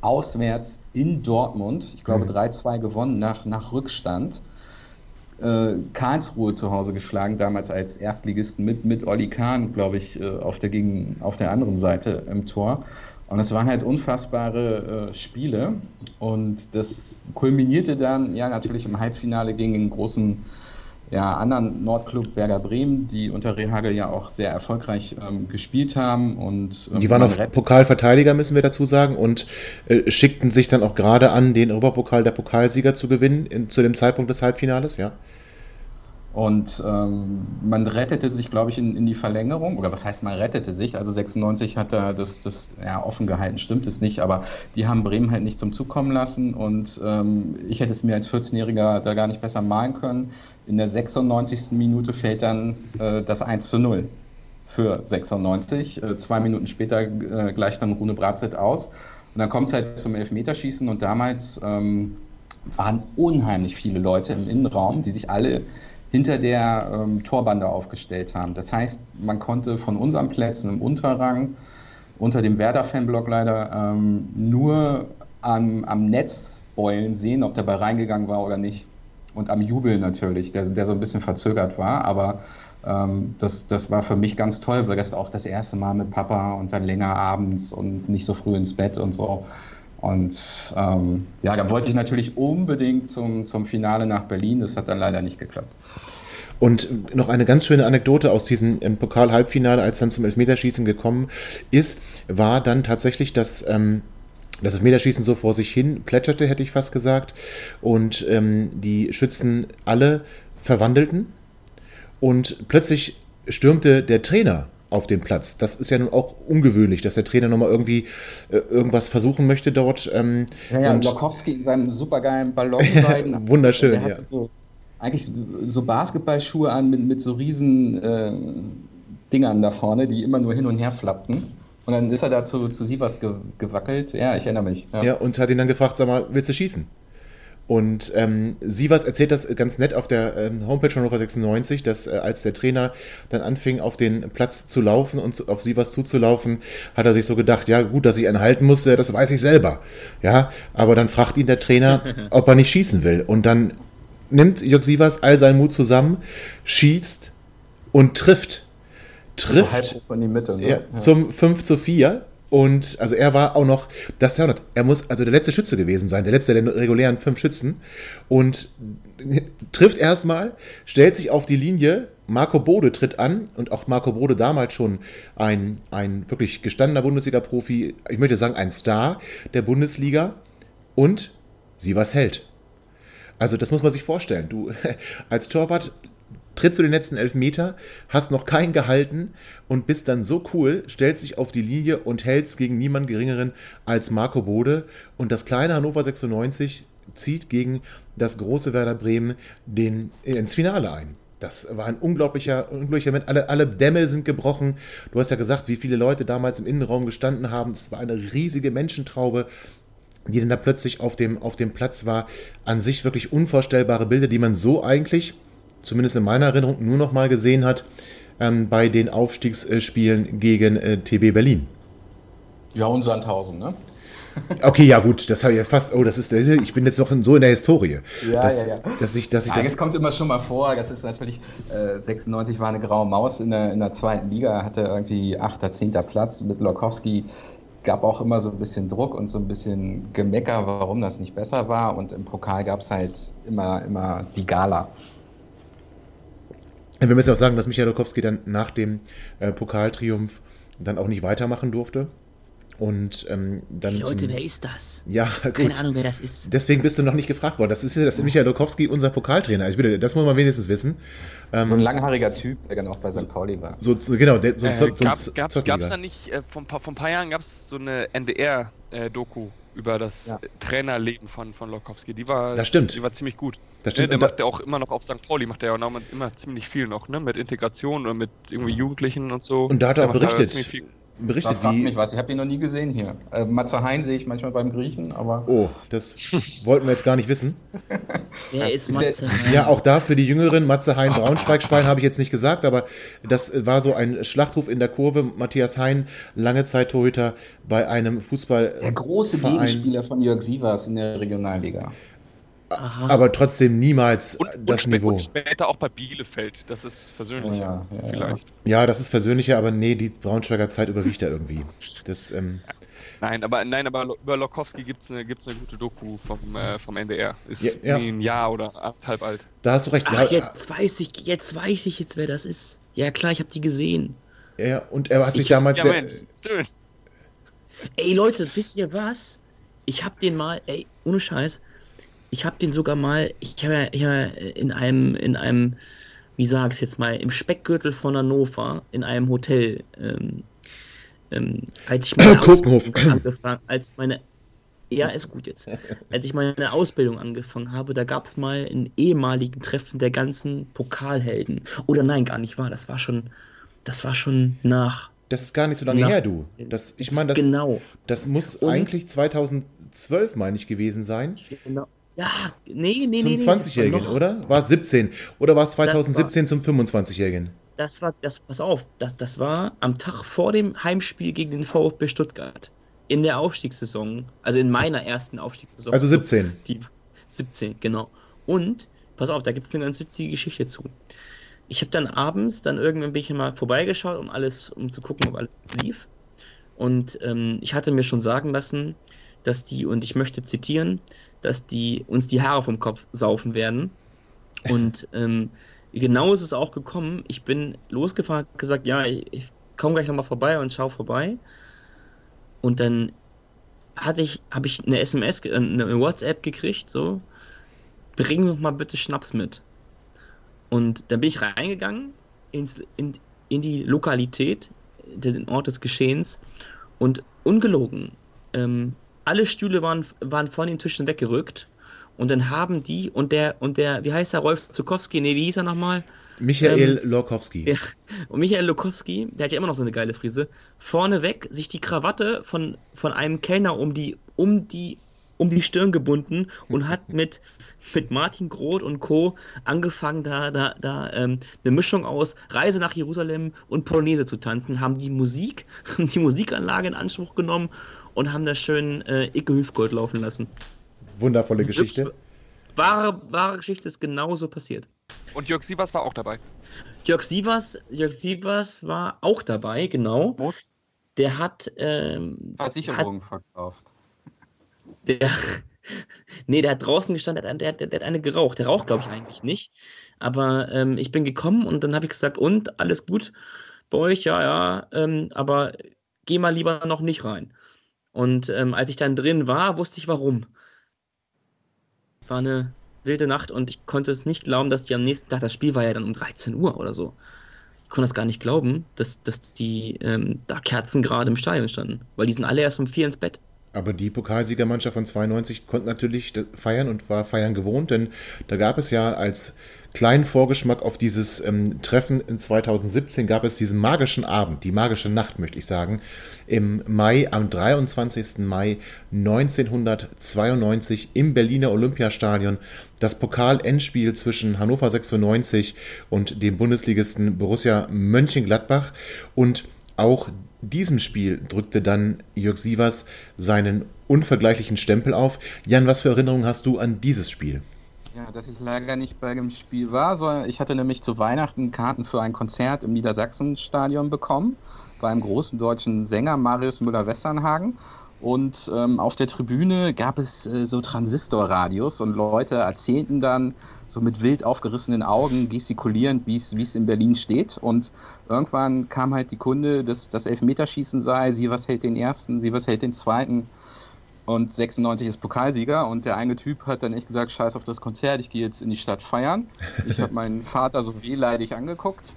Auswärts in Dortmund, ich glaube mhm. 3-2 gewonnen nach, nach Rückstand äh, Karlsruhe zu Hause geschlagen, damals als Erstligisten mit, mit Olli Kahn, glaube ich, äh, auf, der gegen, auf der anderen Seite im Tor. Und es waren halt unfassbare äh, Spiele. Und das kulminierte dann ja natürlich im Halbfinale gegen den großen ja, anderen Nordclub Werder Bremen, die unter Rehagel ja auch sehr erfolgreich ähm, gespielt haben. Und, ähm, die waren auch Pokalverteidiger, müssen wir dazu sagen, und äh, schickten sich dann auch gerade an, den Europapokal der Pokalsieger zu gewinnen in, zu dem Zeitpunkt des Halbfinales, ja. Und ähm, man rettete sich, glaube ich, in, in, die Verlängerung. Oder was heißt, man rettete sich? Also 96 hat er das, das ja, offen gehalten, stimmt es nicht. Aber die haben Bremen halt nicht zum Zug kommen lassen. Und ähm, ich hätte es mir als 14-Jähriger da gar nicht besser malen können. In der 96. Minute fällt dann äh, das 1 zu 0 für 96. Äh, zwei Minuten später äh, gleicht dann Rune Bratzett aus. Und dann kommt es halt zum Elfmeterschießen. Und damals ähm, waren unheimlich viele Leute im Innenraum, die sich alle hinter der ähm, Torbande aufgestellt haben. Das heißt, man konnte von unseren Plätzen im Unterrang, unter dem Werder-Fanblock leider, ähm, nur am, am Netzbeulen sehen, ob der Ball reingegangen war oder nicht. Und am Jubel natürlich, der, der so ein bisschen verzögert war. Aber ähm, das, das war für mich ganz toll, weil das auch das erste Mal mit Papa und dann länger abends und nicht so früh ins Bett und so. Und ähm, ja, da wollte ich natürlich unbedingt zum, zum Finale nach Berlin. Das hat dann leider nicht geklappt. Und noch eine ganz schöne Anekdote aus diesem ähm, Pokal-Halbfinale, als dann zum Elfmeterschießen gekommen ist, war dann tatsächlich, dass ähm, das Elfmeterschießen so vor sich hin plätscherte, hätte ich fast gesagt, und ähm, die Schützen alle verwandelten. Und plötzlich stürmte der Trainer auf den Platz. Das ist ja nun auch ungewöhnlich, dass der Trainer nochmal irgendwie äh, irgendwas versuchen möchte dort. Ähm, ja, ja, und Lokowski in seinem supergeilen Ballonseiten. Wunderschön, ja. So, eigentlich so Basketballschuhe an mit, mit so riesen äh, Dingern da vorne, die immer nur hin und her flappten. Und dann ist er da zu, zu Sievers ge gewackelt. Ja, ich erinnere mich. Ja. ja, und hat ihn dann gefragt, sag mal, willst du schießen? Und ähm, Sievers erzählt das ganz nett auf der ähm, Homepage von Hannover 96, dass äh, als der Trainer dann anfing, auf den Platz zu laufen und zu, auf Sievers zuzulaufen, hat er sich so gedacht, ja gut, dass ich einen halten musste, das weiß ich selber. Ja, aber dann fragt ihn der Trainer, ob er nicht schießen will. Und dann nimmt Jörg Sievers all seinen Mut zusammen, schießt und trifft. Trifft also von die Mitte, ne? ja, ja. zum 5 zu 4 und also er war auch noch, das ist ja noch, er muss also der letzte Schütze gewesen sein, der letzte der regulären fünf Schützen. Und trifft erstmal, stellt sich auf die Linie, Marco Bode tritt an und auch Marco Bode damals schon ein, ein wirklich gestandener Bundesliga-Profi, ich möchte sagen ein Star der Bundesliga und sie was hält. Also das muss man sich vorstellen. Du als Torwart trittst du den letzten Elfmeter, hast noch keinen gehalten und bist dann so cool, stellst dich auf die Linie und hältst gegen niemand geringeren als Marco Bode. Und das kleine Hannover 96 zieht gegen das große Werder Bremen den, ins Finale ein. Das war ein unglaublicher, unglaublicher Moment. Alle, alle Dämme sind gebrochen. Du hast ja gesagt, wie viele Leute damals im Innenraum gestanden haben. Es war eine riesige Menschentraube, die dann da plötzlich auf dem, auf dem Platz war. An sich wirklich unvorstellbare Bilder, die man so eigentlich zumindest in meiner Erinnerung, nur noch mal gesehen hat ähm, bei den Aufstiegsspielen gegen äh, TB Berlin. Ja, und Sandhausen, ne? Okay, ja gut, das habe ich jetzt fast. Oh, das ist, ich bin jetzt noch so in der Historie. Ja, dass, ja, ja. Dass ich, dass ich Ja, das. das kommt immer schon mal vor. Das ist natürlich, äh, 96 war eine graue Maus in der, in der zweiten Liga, hatte irgendwie 8., 10. Platz mit Lokowski. Gab auch immer so ein bisschen Druck und so ein bisschen Gemecker, warum das nicht besser war. Und im Pokal gab es halt immer, immer die Gala. Wir müssen auch sagen, dass Michael Lokowski dann nach dem äh, Pokaltriumph dann auch nicht weitermachen durfte. Und ähm, dann. Hey, Leute, zum- wer ist das? ja, gut. Keine Ahnung, wer das ist. Deswegen bist du noch nicht gefragt worden. Das ist ja das ist Michael Lokowski, unser Pokaltrainer. Also bitte, das muss man wenigstens wissen. Ähm, So ein langhaariger Typ, der dann auch bei St. Pauli war. so, so, genau, der, so, ein Äh, gab es da nicht, äh, vor, ein paar- vor ein paar Jahren gab es so eine NDR-Doku über das Ja. Trainerleben von, von Lokowski. Die war, Das stimmt. Die war ziemlich gut. Das stimmt. Ne, der Und da- macht ja auch immer noch auf St. Pauli, macht er ja auch immer ziemlich viel noch, ne? Mit Integration und mit irgendwie Jugendlichen und so. Und da hat er Der auch berichtet. Berichtet, Da fragt mich wie. was, ich habe ihn noch nie gesehen hier. Äh, Matze Hein sehe ich manchmal beim Griechen, aber Oh, das wollten wir jetzt gar nicht wissen. Wer ist Matze? Ja, auch da für die Jüngeren, Matze Hein, Braunschweig-Schwein habe ich jetzt nicht gesagt, aber das war so ein Schlachtruf in der Kurve. Matthias Hein, lange Zeit Torhüter bei einem Fußball. der große Verein. Gegenspieler von Jörg Sievers in der Regionalliga. Aha. Aber trotzdem niemals Und, das und, Niveau. und später auch bei Bielefeld. Das ist versöhnlicher, Ja, ja, vielleicht. Ja, das ist versöhnlicher, aber nee, die Braunschweiger Zeit überwiegt da irgendwie. Das, ähm, Nein, aber nein, aber über Lokowski gibt es eine, gibt's eine gute Doku vom, äh, vom NDR. Ist Ja, ja. ein Jahr oder anderthalb alt. da hast du recht. Ach, jetzt weiß ich, jetzt weiß ich jetzt, wer das ist. Ja klar, ich habe die gesehen. ja, und er hat sich Ich- damals Ja, sehr, Mensch. Ey Leute, wisst ihr was? Ich hab den mal, ey, ohne Scheiß, ich hab den sogar mal, ich habe ja, ich in einem, in einem, wie sag ich's jetzt mal, im Speckgürtel von Hannover, in einem Hotel, ähm, ähm, als ich meine. Ausbildung angefangen, als meine, ja, ist gut jetzt, als ich meine Ausbildung angefangen habe, da gab es mal einen ehemaligen Treffen der ganzen Pokalhelden. Oder nein, gar nicht wahr, das war schon, das war schon nach, das ist gar nicht so lange Na, her, du. Das, ich meine, das, genau. das muss Und- eigentlich 2012, meine ich, gewesen sein. Genau. Ja, nee, nee, zum nee. nee, war 20-Jährigen, noch- oder? War es 17? Oder war es 2017 zum 25-Jährigen? Das war, das, pass auf, das, das war am Tag vor dem Heimspiel gegen den VfB Stuttgart. In der Aufstiegssaison, also in meiner ersten Aufstiegssaison. Also 17. Die 17, genau. Und, pass auf, da gibt es eine ganz witzige Geschichte zu. Ich habe dann abends dann irgendwann bin ich mal vorbeigeschaut, um alles, um zu gucken, ob alles lief. Und ähm, ich hatte mir schon sagen lassen, dass die, und ich möchte zitieren, dass die uns die Haare vom Kopf saufen werden. Und ähm, genau ist es auch gekommen. Ich bin losgefahren, gesagt, ja, ich, ich komme gleich nochmal vorbei und schau vorbei. Und dann hatte ich, habe ich eine SMS, äh, eine WhatsApp gekriegt, so, bring mir mal bitte Schnaps mit. Und dann bin ich reingegangen ins, in, in die Lokalität, den Ort des Geschehens und ungelogen, ähm, alle Stühle waren, waren von den Tischen weggerückt und dann haben die und der, und der, wie heißt der, Rolf Zukowski, nee, wie hieß er nochmal? Michael Lorkowski. Ja, und Michael Lukowski, der hat ja immer noch so eine geile Frise, vorneweg sich die Krawatte von, von einem Kellner um die, um die, um die Stirn gebunden und hat mit, mit Martin Groth und Co. angefangen, da, da, da ähm, eine Mischung aus Reise nach Jerusalem und Polonaise zu tanzen, haben die Musik, die Musikanlage in Anspruch genommen und haben da schön äh, Icke Hüfgold laufen lassen. Wundervolle Geschichte. Wahre, wahre Geschichte ist genauso passiert. Und Jörg Sievers war auch dabei. Jörg Sievers, Jörg Sievers war auch dabei, genau. Muss Der hat, ähm, Versicherungen verkauft. der, nee, der hat draußen gestanden, der, hat- der, der, der hat eine geraucht. Der raucht, glaube ich, eigentlich nicht. Aber ähm, ich bin gekommen und dann habe ich gesagt, und, alles gut bei euch? Ja, ja, ähm, aber geh mal lieber noch nicht rein. Und ähm, als ich dann drin war, wusste ich warum. War eine wilde Nacht und ich konnte es nicht glauben, dass die am nächsten Tag, das Spiel war ja dann um 13 Uhr oder so. Ich konnte das gar nicht glauben, dass, dass die ähm, da Kerzen gerade im Stadion standen. Weil die sind alle erst um vier ins Bett. Aber die Pokalsiegermannschaft von 92 konnte natürlich feiern und war feiern gewohnt, denn da gab es ja als kleinen Vorgeschmack auf dieses ähm, Treffen in 2017 gab es diesen magischen Abend, die magische Nacht, möchte ich sagen, im Mai, am 23. Mai 1992 im Berliner Olympiastadion das Pokal-Endspiel zwischen Hannover 96 und dem Bundesligisten Borussia Mönchengladbach und auch diesem Spiel drückte dann Jörg Sievers seinen unvergleichlichen Stempel auf. Jan, was für Erinnerungen hast du an dieses Spiel? Ja, dass ich leider nicht bei dem Spiel war, sondern ich hatte nämlich zu Weihnachten Karten für ein Konzert im Niedersachsenstadion bekommen, bei einem großen deutschen Sänger Marius Müller-Westernhagen. Und ähm, auf der Tribüne gab es äh, so Transistorradios und Leute erzählten dann so mit wild aufgerissenen Augen, gestikulierend, wie es in Berlin steht. Und irgendwann kam halt die Kunde, dass das Elfmeterschießen sei, sie was hält den ersten, sie was hält den zweiten. Und 96 ist Pokalsieger und der eine Typ hat dann echt gesagt, scheiß auf das Konzert, ich gehe jetzt in die Stadt feiern. Ich habe meinen Vater so wehleidig angeguckt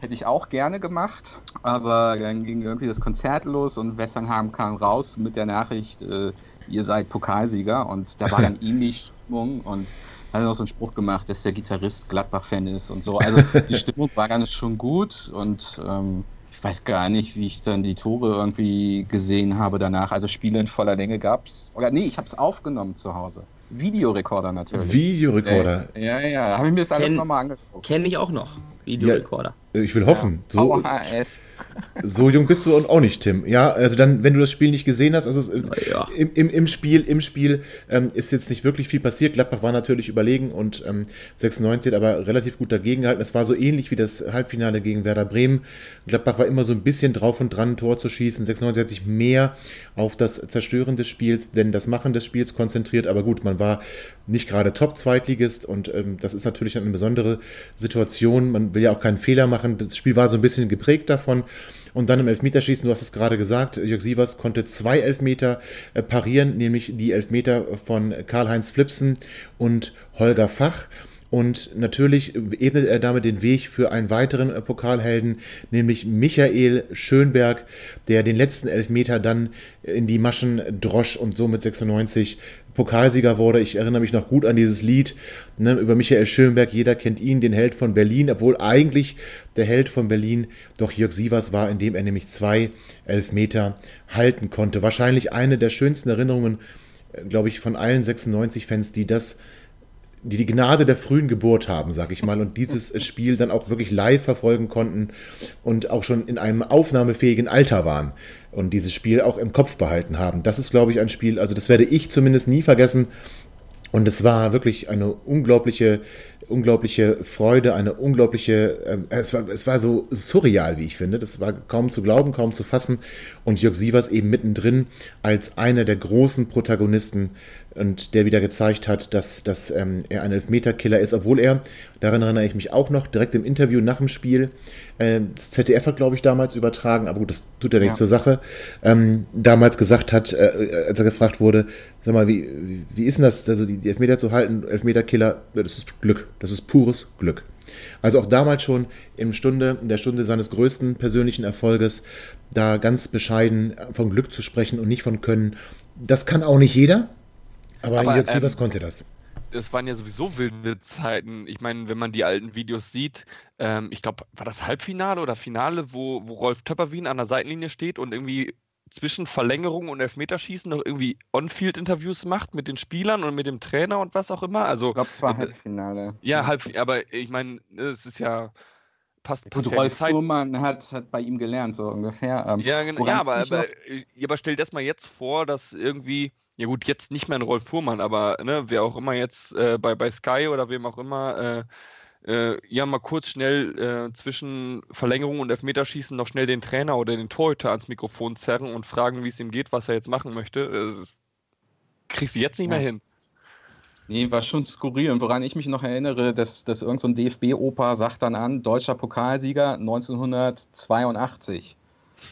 Hätte ich auch gerne gemacht, aber dann ging irgendwie das Konzert los und Westernham kam raus mit der Nachricht, äh, ihr seid Pokalsieger und da war dann ähnlich Stimmung und hat noch so einen Spruch gemacht, dass der Gitarrist Gladbach-Fan ist und so. Also die Stimmung war ganz schon gut und ähm, ich weiß gar nicht, wie ich dann die Tore irgendwie gesehen habe danach. Also Spiele in voller Länge gab es. Oder nee, ich habe es aufgenommen zu Hause. Videorekorder natürlich. Videorekorder. Äh, ja, ja, habe ich mir das alles nochmal angeguckt. Kenne ich auch noch. Videorekorder. Ja, ich will hoffen. Ja. So, so jung bist du auch nicht, Tim. Ja, also dann, wenn du das Spiel nicht gesehen hast, also ja. im, im, im Spiel, im Spiel ähm, ist jetzt nicht wirklich viel passiert. Gladbach war natürlich überlegen und ähm, 96 hat aber relativ gut dagegen gehalten. Es war so ähnlich wie das Halbfinale gegen Werder Bremen. Gladbach war immer so ein bisschen drauf und dran, ein Tor zu schießen. 96 hat sich mehr auf das Zerstören des Spiels, denn das Machen des Spiels konzentriert. Aber gut, man war nicht gerade Top-Zweitligist und ähm, das ist natürlich eine besondere Situation. Man will ja auch keinen Fehler machen. Das Spiel war so ein bisschen geprägt davon. Und dann im Elfmeterschießen, du hast es gerade gesagt, Jörg Sievers konnte zwei Elfmeter äh, parieren, nämlich die Elfmeter von Karl-Heinz Flipsen und Holger Fach. Und natürlich ebnet er damit den Weg für einen weiteren äh, Pokalhelden, nämlich Michael Schönberg, der den letzten Elfmeter dann in die Maschen drosch und somit 96 Pokalsieger wurde. Ich erinnere mich noch gut an dieses Lied ne, über Michael Schönberg. Jeder kennt ihn, den Held von Berlin, obwohl eigentlich der Held von Berlin doch Jörg Sievers war, indem er nämlich zwei Elfmeter halten konnte. Wahrscheinlich eine der schönsten Erinnerungen, äh, glaube ich, von allen 96-Fans, die das die die Gnade der frühen Geburt haben, sag ich mal, und dieses Spiel dann auch wirklich live verfolgen konnten und auch schon in einem aufnahmefähigen Alter waren und dieses Spiel auch im Kopf behalten haben. Das ist, glaube ich, ein Spiel, also das werde ich zumindest nie vergessen. Und es war wirklich eine unglaubliche, unglaubliche Freude, eine unglaubliche, äh, es, war, es war so surreal, wie ich finde. Das war kaum zu glauben, kaum zu fassen. Und Jörg Sievers eben mittendrin als einer der großen Protagonisten und der wieder gezeigt hat, dass, dass ähm, er ein Elfmeterkiller ist, obwohl er, daran erinnere ich mich auch noch, direkt im Interview nach dem Spiel, äh, das ZDF hat, glaube ich, damals übertragen, aber gut, das tut ja nichts ja. zur Sache, ähm, damals gesagt hat, äh, als er gefragt wurde, sag mal, wie, wie ist denn das, also die, die Elfmeter zu halten, Elfmeterkiller, das ist Glück, das ist pures Glück. Also auch damals schon im Stunde, in der Stunde seines größten persönlichen Erfolges, da ganz bescheiden von Glück zu sprechen und nicht von Können. Das kann auch nicht jeder, aber, Aber Jörg Sievers ähm, konnte das. Es waren ja sowieso wilde Zeiten. Ich meine, wenn man die alten Videos sieht, ähm, ich glaube, war das Halbfinale oder Finale, wo, wo Rolf Töpperwien an der Seitenlinie steht und irgendwie zwischen Verlängerung und Elfmeterschießen noch irgendwie On-Field-Interviews macht mit den Spielern und mit dem Trainer und was auch immer. Also, ich glaube, es war Halbfinale. Ja, Halb, aber ich meine, es ist ja passt, passt Gut, ja Rolf Fuhrmann hat, hat bei ihm gelernt, so ungefähr. Ähm, ja, genau, ja, aber, aber, aber stell das mal jetzt vor, dass irgendwie ja gut, jetzt nicht mehr ein Rolf Fuhrmann, aber ne, wer auch immer jetzt äh, bei, bei Sky oder wem auch immer, äh, äh, ja mal kurz schnell äh, zwischen Verlängerung und Elfmeterschießen noch schnell den Trainer oder den Torhüter ans Mikrofon zerren und fragen, wie es ihm geht, was er jetzt machen möchte, äh, kriegst du jetzt nicht ja. mehr hin. Nee, war schon skurril. Und woran ich mich noch erinnere, dass, dass irgendein so DFB-Opa sagt dann an, deutscher Pokalsieger 1982.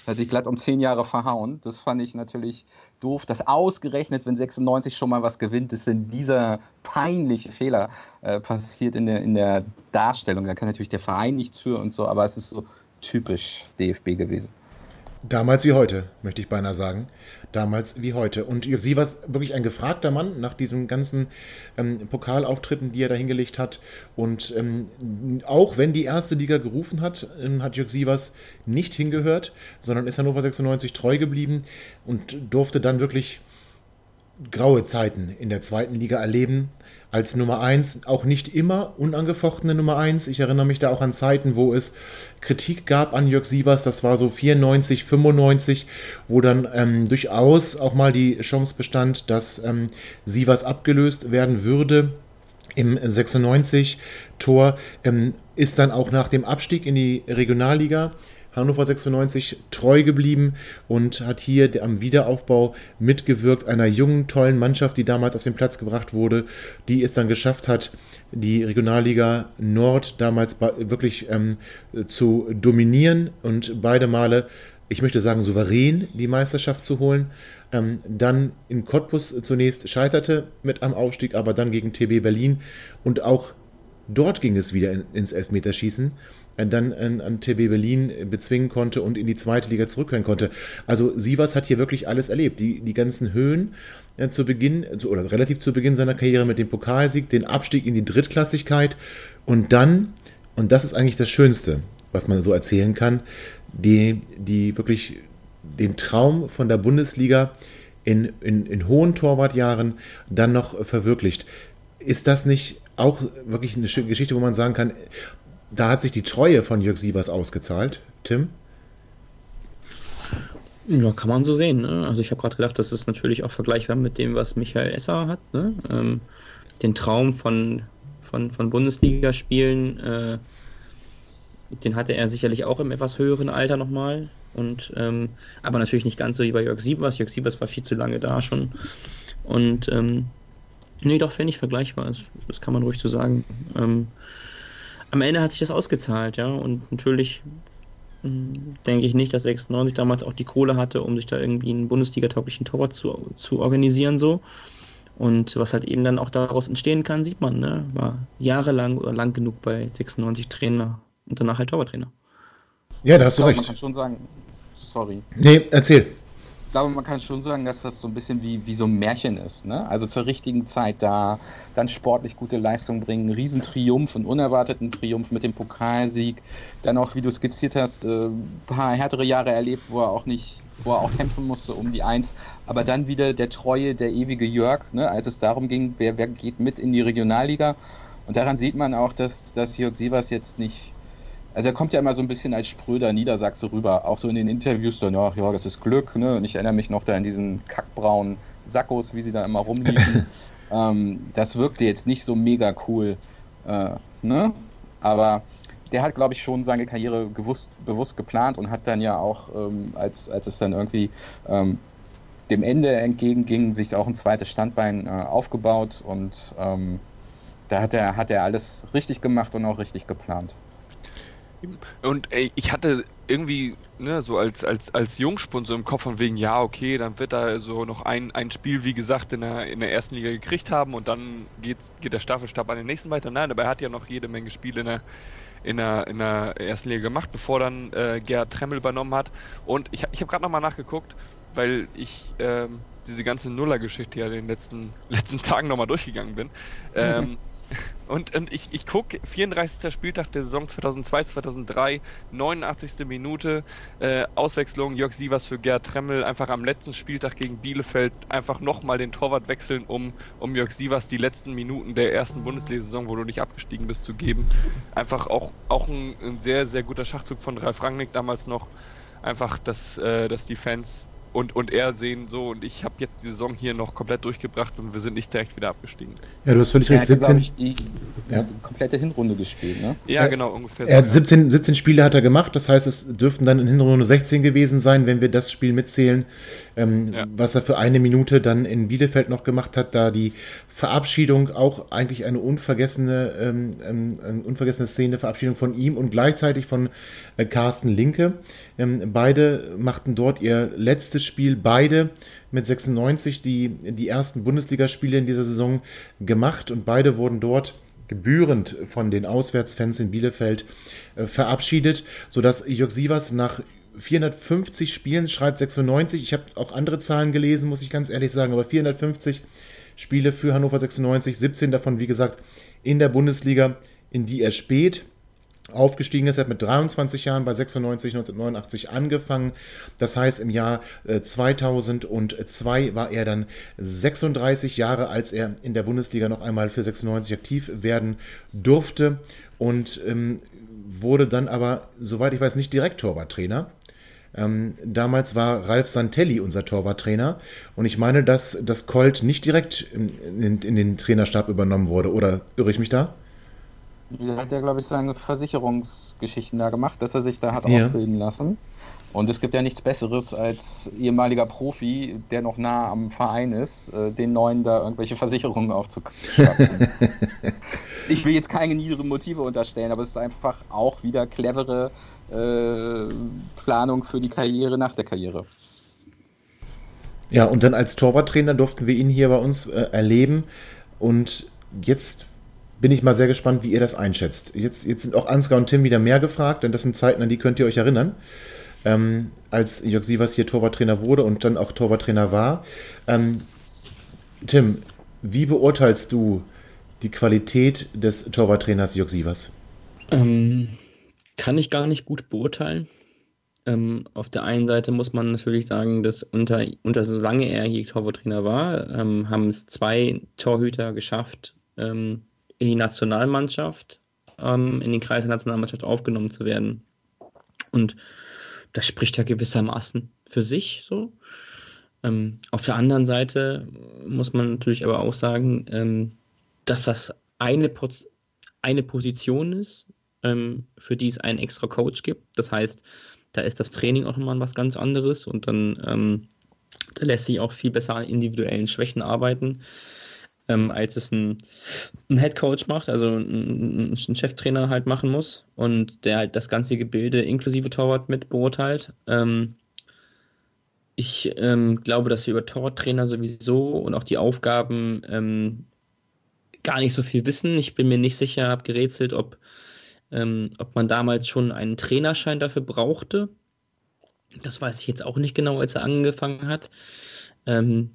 Hat sich glatt um zehn Jahre verhauen. Das fand ich natürlich doof, dass ausgerechnet, wenn 96 schon mal was gewinnt, ist denn dieser peinliche Fehler äh, passiert in der, in der Darstellung. Da kann natürlich der Verein nichts für und so, aber es ist so typisch DFB gewesen. Damals wie heute, möchte ich beinahe sagen. Damals wie heute. Und Jörg Sievers wirklich ein gefragter Mann nach diesen ganzen ähm, Pokalauftritten, die er da hingelegt hat. Und ähm, auch wenn die erste Liga gerufen hat, ähm, hat Jörg Sievers nicht hingehört, sondern ist Hannover 96 treu geblieben und durfte dann wirklich graue Zeiten in der zweiten Liga erleben. Als Nummer 1, auch nicht immer unangefochtene Nummer 1. Ich erinnere mich da auch an Zeiten, wo es Kritik gab an Jörg Sievers, das war so 94, 95, wo dann ähm, durchaus auch mal die Chance bestand, dass ähm, Sievers abgelöst werden würde im 96-Tor, ähm, ist dann auch nach dem Abstieg in die Regionalliga Hannover 96 treu geblieben und hat hier am Wiederaufbau mitgewirkt einer jungen, tollen Mannschaft, die damals auf den Platz gebracht wurde, die es dann geschafft hat, die Regionalliga Nord damals wirklich ähm, zu dominieren und beide Male, ich möchte sagen, souverän die Meisterschaft zu holen. Ähm, dann in Cottbus zunächst scheiterte mit am Aufstieg, aber dann gegen TB Berlin und auch dort ging es wieder in, ins Elfmeterschießen dann an, an TB Berlin bezwingen konnte und in die zweite Liga zurückkehren konnte. Also Sievers hat hier wirklich alles erlebt. Die, die ganzen Höhen äh, zu Beginn, oder relativ zu Beginn seiner Karriere mit dem Pokalsieg, den Abstieg in die Drittklassigkeit und dann, und das ist eigentlich das Schönste, was man so erzählen kann, die, die wirklich den Traum von der Bundesliga in, in, in hohen Torwartjahren dann noch verwirklicht. Ist das nicht auch wirklich eine Geschichte, wo man sagen kann, da hat sich die Treue von Jörg Sievers ausgezahlt. Tim? Ja, kann man so sehen. Ne? Also ich habe gerade gedacht, das ist natürlich auch vergleichbar mit dem, was Michael Esser hat. Ne? Ähm, den Traum von, von, von Bundesligaspielen, äh, den hatte er sicherlich auch im etwas höheren Alter nochmal. Und, ähm, aber natürlich nicht ganz so wie bei Jörg Sievers. Jörg Sievers war viel zu lange da schon. Und ähm, nee, doch, finde ich vergleichbar. Das, das, kann man ruhig so sagen. Ähm, am Ende hat sich das ausgezahlt, ja. Und natürlich hm, denke ich nicht, dass 96 damals auch die Kohle hatte, um sich da irgendwie einen Bundesliga-tauglichen Torwart zu, zu organisieren, so. Und was halt eben dann auch daraus entstehen kann, sieht man, ne? War jahrelang oder lang genug bei 96 Trainer und danach halt Torwarttrainer. Ja, da hast du recht. Man kann schon sagen, sorry. Nee, erzähl glaube, man kann schon sagen, dass das so ein bisschen wie, wie so ein Märchen ist. Ne? Also zur richtigen Zeit da, dann sportlich gute Leistung bringen, Riesentriumph, einen unerwarteten Triumph mit dem Pokalsieg. Dann auch, wie du skizziert hast, ein äh, paar härtere Jahre erlebt, wo er auch nicht, wo er auch kämpfen musste um die Eins. Aber dann wieder der treue, der ewige Jörg, ne? als es darum ging, wer, wer geht mit in die Regionalliga. Und daran sieht man auch, dass, dass Jörg Sievers jetzt nicht also er kommt ja immer so ein bisschen als spröder Niedersachse rüber, auch so in den Interviews dann, ja, ja, das ist Glück, ne? Und ich erinnere mich noch da an diesen kackbraunen Sackos, wie sie da immer rumliefen. ähm, das wirkte jetzt nicht so mega cool, äh, ne? Aber der hat, glaube ich, schon seine Karriere gewusst, bewusst geplant und hat dann ja auch, ähm, als, als es dann irgendwie ähm, dem Ende entgegenging, sich auch ein zweites Standbein äh, aufgebaut und ähm, da hat er, hat er alles richtig gemacht und auch richtig geplant. Und ey, ich hatte irgendwie, ne, so als, als, als Jungspund so im Kopf von wegen, ja, okay, dann wird er so noch ein, ein Spiel, wie gesagt, in der, in der ersten Liga gekriegt haben und dann geht, geht der Staffelstab an den nächsten weiter. Nein, aber er hat ja noch jede Menge Spiele in der, in der, in der ersten Liga gemacht, bevor dann äh, Gerhard Tremmel übernommen hat. Und ich, ich habe gerade nochmal nachgeguckt, weil ich ähm, diese ganze Nuller-Geschichte ja in den letzten, letzten Tagen nochmal durchgegangen bin. Ähm, und, und ich, ich gucke, 34. Spieltag der Saison 2002, 2003, 89. Minute, äh, Auswechslung, Jörg Sievers für Gerd Tremmel, einfach am letzten Spieltag gegen Bielefeld einfach nochmal den Torwart wechseln, um, um Jörg Sievers die letzten Minuten der ersten Bundesliga-Saison, wo du nicht abgestiegen bist, zu geben. Einfach auch, auch ein, ein sehr, sehr guter Schachzug von Ralf Rangnick damals noch. Einfach, dass, äh, dass die Fans und, und er sehen so und ich habe jetzt die Saison hier noch komplett durchgebracht und wir sind nicht direkt wieder abgestiegen. Ja, du hast völlig recht. 17, ich, die, ja. komplette Hinrunde gespielt, ne? Ja, er, genau, ungefähr. Er so, hat 17, 17 Spiele hat er gemacht, das heißt, es dürften dann in Hinrunde 16 gewesen sein, wenn wir das Spiel mitzählen, ähm, ja. was er für eine Minute dann in Bielefeld noch gemacht hat, da die Verabschiedung auch eigentlich eine unvergessene, ähm, ähm, unvergessene Szene, Verabschiedung von ihm und gleichzeitig von äh, Carsten Linke. Ähm, beide machten dort ihr letztes Spiel, beide mit 96 die, die ersten Bundesligaspiele in dieser Saison gemacht und beide wurden dort gebührend von den Auswärtsfans in Bielefeld äh, verabschiedet, sodass Jörg Sievers nach 450 Spielen schreibt 96. Ich habe auch andere Zahlen gelesen, muss ich ganz ehrlich sagen, aber 450 Spiele für Hannover 96, 17 davon, wie gesagt, in der Bundesliga, in die er spät aufgestiegen ist. Er hat mit 23 Jahren bei 96, 1989 angefangen. Das heißt, im Jahr 2002 äh, war er dann 36 Jahre, als er in der Bundesliga noch einmal für 96 aktiv werden durfte und ähm, wurde dann aber, soweit ich weiß, nicht direkt Torwarttrainer. Ähm, damals war Ralf Santelli unser Torwarttrainer und ich meine, dass das Colt nicht direkt in, in, in den Trainerstab übernommen wurde. Oder irre ich mich da? Er hat ja, glaube ich, seine Versicherungsgeschichten da gemacht, dass er sich da hat ja. ausbilden lassen. Und es gibt ja nichts Besseres als ehemaliger Profi, der noch nah am Verein ist, äh, den neuen da irgendwelche Versicherungen aufzuschreiben. ich will jetzt keine niederen Motive unterstellen, aber es ist einfach auch wieder clevere äh, Planung für die Karriere nach der Karriere. Ja, und dann als Torwarttrainer durften wir ihn hier bei uns äh, erleben. Und jetzt bin ich mal sehr gespannt, wie ihr das einschätzt. Jetzt, jetzt sind auch Ansgar und Tim wieder mehr gefragt, denn das sind Zeiten, an die könnt ihr euch erinnern. Ähm, als Jörg Sievers hier Torwarttrainer wurde und dann auch Torwarttrainer war. Ähm, Tim, wie beurteilst du die Qualität des Torwarttrainers Jörg Sievers? Ähm, kann ich gar nicht gut beurteilen. Ähm, auf der einen Seite muss man natürlich sagen, dass unter, unter solange er hier Torwarttrainer war, ähm, haben es zwei Torhüter geschafft, ähm, in die Nationalmannschaft, ähm, in den Kreis der Nationalmannschaft aufgenommen zu werden. Und das spricht ja gewissermaßen für sich so. Ähm, auf der anderen Seite muss man natürlich aber auch sagen, ähm, dass das eine, eine Position ist, für die es einen extra Coach gibt. Das heißt, da ist das Training auch nochmal was ganz anderes und dann ähm, da lässt sich auch viel besser an individuellen Schwächen arbeiten ähm, als es ein, ein Head Coach macht, also ein, ein, Cheftrainer halt machen muss und der halt das ganze Gebilde inklusive Torwart mit beurteilt. Ähm, ich ähm, glaube, dass wir über Torwarttrainer sowieso und auch die Aufgaben ähm, gar nicht so viel wissen. Ich bin mir nicht sicher, habe gerätselt, ob, ähm, ob man damals schon einen Trainerschein dafür brauchte. Das weiß ich jetzt auch nicht genau, als er angefangen hat. Ähm,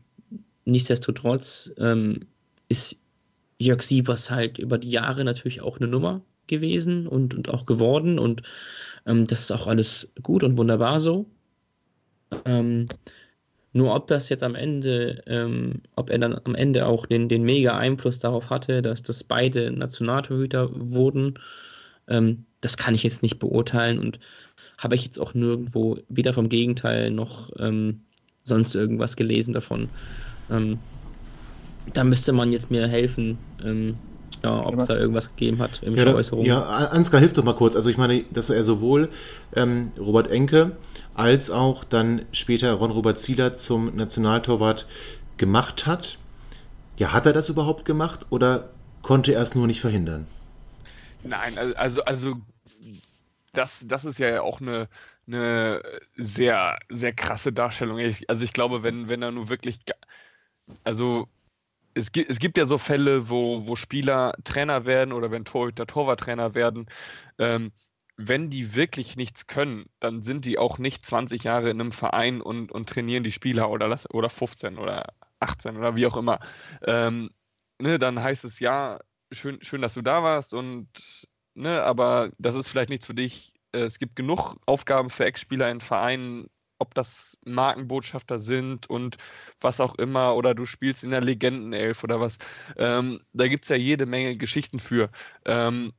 nichtsdestotrotz ähm, ist Jörg Sievers halt über die Jahre natürlich auch eine Nummer gewesen und, und auch geworden und ähm, das ist auch alles gut und wunderbar so. Ähm, nur ob das jetzt am Ende, ähm, ob er dann am Ende auch den, den mega Einfluss darauf hatte, dass das beide Nationaltorhüter wurden, ähm, das kann ich jetzt nicht beurteilen und habe ich jetzt auch nirgendwo weder vom Gegenteil noch ähm, sonst irgendwas gelesen davon. Ähm, da müsste man jetzt mir helfen, ähm, ja, ob es da irgendwas gegeben hat, irgendwelche ja, Äußerungen. Ja, Ansgar, hilf doch mal kurz. Also ich meine, dass er sowohl ähm, Robert Enke als auch dann später Ron-Robert Zieler zum Nationaltorwart gemacht hat. Ja, hat er das überhaupt gemacht oder konnte er es nur nicht verhindern? Nein, also, also das, das ist ja auch eine, eine sehr, sehr krasse Darstellung. Ich, also ich glaube, wenn, wenn er nur wirklich, also es gibt, es gibt ja so Fälle, wo, wo Spieler Trainer werden oder wenn Torhüter Torwarttrainer werden. Ähm, wenn die wirklich nichts können, dann sind die auch nicht 20 Jahre in einem Verein und, und trainieren die Spieler oder, oder 15 oder 18 oder wie auch immer. Ähm, ne, dann heißt es ja, schön, schön, dass du da warst und ne, aber das ist vielleicht nichts für dich. Äh, es gibt genug Aufgaben für Ex-Spieler in Vereinen, ob das Markenbotschafter sind und was auch immer, oder du spielst in der Legendenelf oder was. Ähm, da gibt es ja jede Menge Geschichten für. Ähm,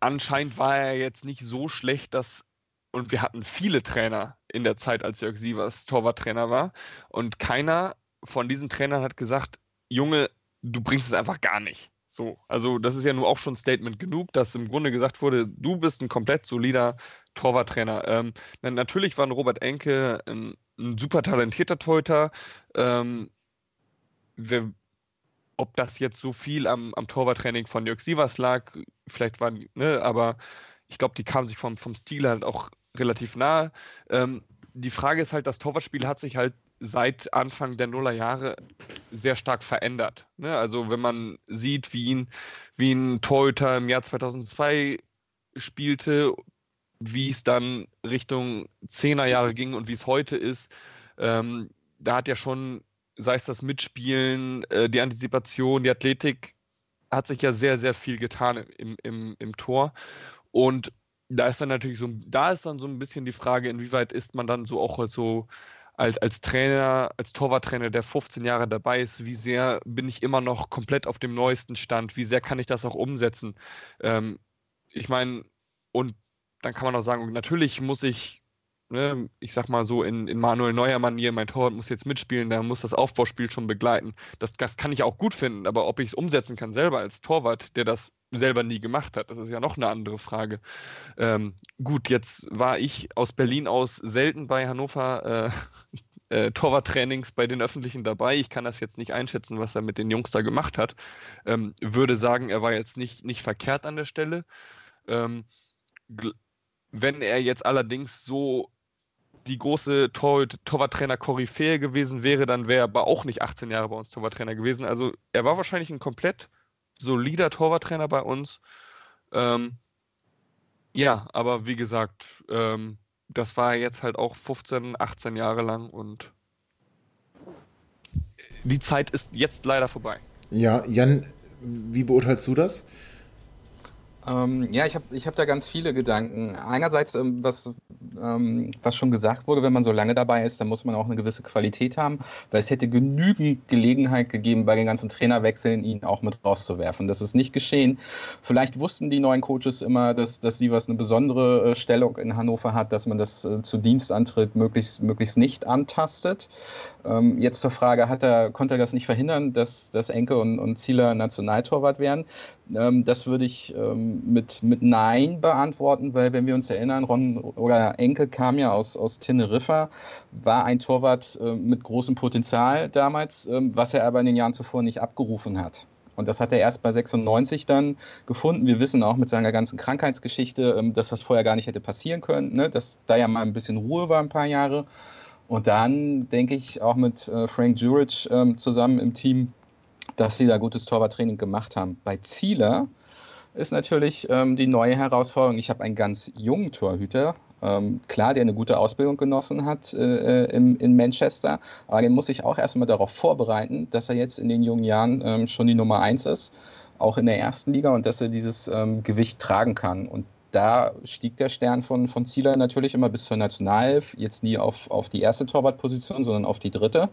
anscheinend war er jetzt nicht so schlecht, dass und wir hatten viele Trainer in der Zeit, als Jörg Sievers Torwarttrainer war. Und keiner von diesen Trainern hat gesagt, Junge, du bringst es einfach gar nicht. So, also das ist ja nur auch schon Statement genug, dass im Grunde gesagt wurde, du bist ein komplett solider Torwarttrainer. Ähm, natürlich war Robert Enke ein, ein super talentierter Torhüter. Ähm, ob das jetzt so viel am, am Torwarttraining von Jörg Sievers lag, vielleicht waren, ne, aber ich glaube, die kamen sich vom, vom Stil halt auch relativ nahe. Ähm, die Frage ist halt, das Torwartspiel hat sich halt seit Anfang der Nullerjahre sehr stark verändert. Ne? Also wenn man sieht, wie ein, wie ein Torhüter im Jahr 2002 spielte wie es dann Richtung Zehnerjahre ging und wie es heute ist, ähm, da hat ja schon, sei es das Mitspielen, äh, die Antizipation, die Athletik, hat sich ja sehr, sehr viel getan im, im, im Tor. Und da ist dann natürlich so, da ist dann so ein bisschen die Frage, inwieweit ist man dann so auch so als, als Trainer, als Torwarttrainer, der 15 Jahre dabei ist, wie sehr bin ich immer noch komplett auf dem neuesten Stand, wie sehr kann ich das auch umsetzen. Ähm, ich meine, und dann kann man auch sagen, natürlich muss ich, ne, ich sag mal so in, in Manuel Neuer Manier, mein Torwart muss jetzt mitspielen, der muss das Aufbauspiel schon begleiten. Das, das kann ich auch gut finden, aber ob ich es umsetzen kann selber als Torwart, der das selber nie gemacht hat, das ist ja noch eine andere Frage. Ähm, gut, jetzt war ich aus Berlin aus selten bei Hannover äh, äh, Torwarttrainings bei den Öffentlichen dabei. Ich kann das jetzt nicht einschätzen, was er mit den Jungs da gemacht hat. Ähm, würde sagen, er war jetzt nicht, nicht verkehrt an der Stelle. Ähm, wenn er jetzt allerdings so die große Tor Torwarttrainer Koryphäe gewesen wäre, dann wäre er aber auch nicht 18 Jahre bei uns Torwarttrainer gewesen. Also er war wahrscheinlich ein komplett solider Torwarttrainer bei uns. Ähm, ja, aber wie gesagt, ähm, das war jetzt halt auch 15, 18 Jahre lang und die Zeit ist jetzt leider vorbei. Ja, Jan, wie beurteilst du das? Ähm, ja, ich habe ich hab da ganz viele Gedanken. Einerseits, ähm, was, ähm, was schon gesagt wurde, wenn man so lange dabei ist, dann muss man auch eine gewisse Qualität haben, weil es hätte genügend Gelegenheit gegeben, bei den ganzen Trainerwechseln ihn auch mit rauszuwerfen. Das ist nicht geschehen. Vielleicht wussten die neuen Coaches immer, dass, dass sie was eine besondere äh, Stellung in Hannover hat, dass man das äh, zu Dienstantritt möglichst, möglichst nicht antastet. Ähm, jetzt zur Frage, hat er, konnte er das nicht verhindern, dass, dass Enke und, und Zieler Nationaltorwart werden? Ähm, das würde ich ähm, mit, mit Nein beantworten, weil wenn wir uns erinnern, Ron oder Enke kam ja aus, aus Teneriffa, war ein Torwart äh, mit großem Potenzial damals, ähm, was er aber in den Jahren zuvor nicht abgerufen hat. Und das hat er erst bei 96 dann gefunden. Wir wissen auch mit seiner ganzen Krankheitsgeschichte, ähm, dass das vorher gar nicht hätte passieren können, ne? dass da ja mal ein bisschen Ruhe war, ein paar Jahre. Und dann denke ich auch mit äh, Frank Jurich ähm, zusammen im Team, dass sie da gutes Torwarttraining gemacht haben. Bei Zieler ist natürlich ähm, die neue Herausforderung. Ich habe einen ganz jungen Torhüter, ähm, klar, der eine gute Ausbildung genossen hat äh, äh in, in, Manchester, aber den muss ich auch erstmal darauf vorbereiten, dass er jetzt in den jungen Jahren ähm, schon die Nummer eins ist, auch in der ersten Liga und dass er dieses ähm, Gewicht tragen kann. Und da stieg der Stern von, von Zieler natürlich immer bis zur Nationalelf, jetzt nie auf, auf die erste Torwartposition, sondern auf die dritte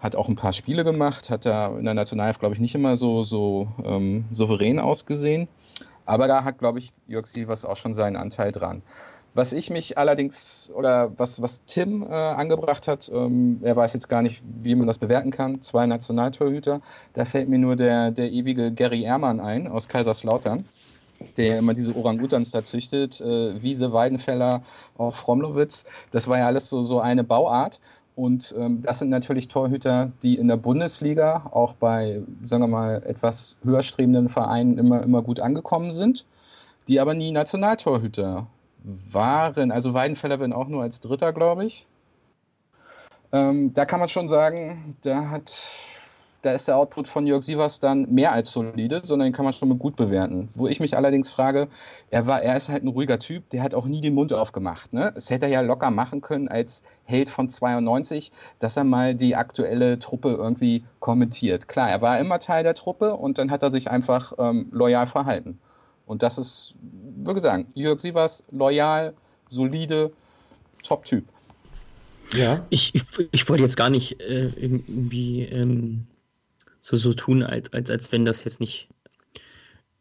hat auch ein paar Spiele gemacht, hat da in der Nationalelf, glaube ich, nicht immer so, so ähm, souverän ausgesehen. Aber da hat, glaube ich, Jörg Silvers auch schon seinen Anteil dran. Was ich mich allerdings, oder was, was Tim äh, angebracht hat, ähm, er weiß jetzt gar nicht, wie man das bewerten kann, zwei Nationaltorhüter, da fällt mir nur der, der ewige Gary Ehrmann ein aus Kaiserslautern, der immer diese Orangutans da züchtet, äh, Wiese, Weidenfeller, auch Fromlowitz. Das war ja alles so, so eine Bauart. Und ähm, das sind natürlich Torhüter, die in der Bundesliga auch bei, sagen wir mal, etwas höher strebenden Vereinen immer, immer gut angekommen sind, die aber nie Nationaltorhüter waren. Also Weidenfeller werden auch nur als Dritter, glaube ich. Ähm, da kann man schon sagen, da hat da ist der Output von Jörg Sievers dann mehr als solide, sondern den kann man schon mal gut bewerten. Wo ich mich allerdings frage, er, war, er ist halt ein ruhiger Typ, der hat auch nie den Mund aufgemacht. Ne? Das hätte er ja locker machen können als Held von 92, dass er mal die aktuelle Truppe irgendwie kommentiert. Klar, er war immer Teil der Truppe und dann hat er sich einfach ähm, loyal verhalten. Und das ist, würde ich sagen, Jörg Sievers, loyal, solide, Top-Typ. Ja. Ich, ich, ich, wollte jetzt gar nicht äh, irgendwie ähm, so, so tun, als, als, als wenn das jetzt nicht,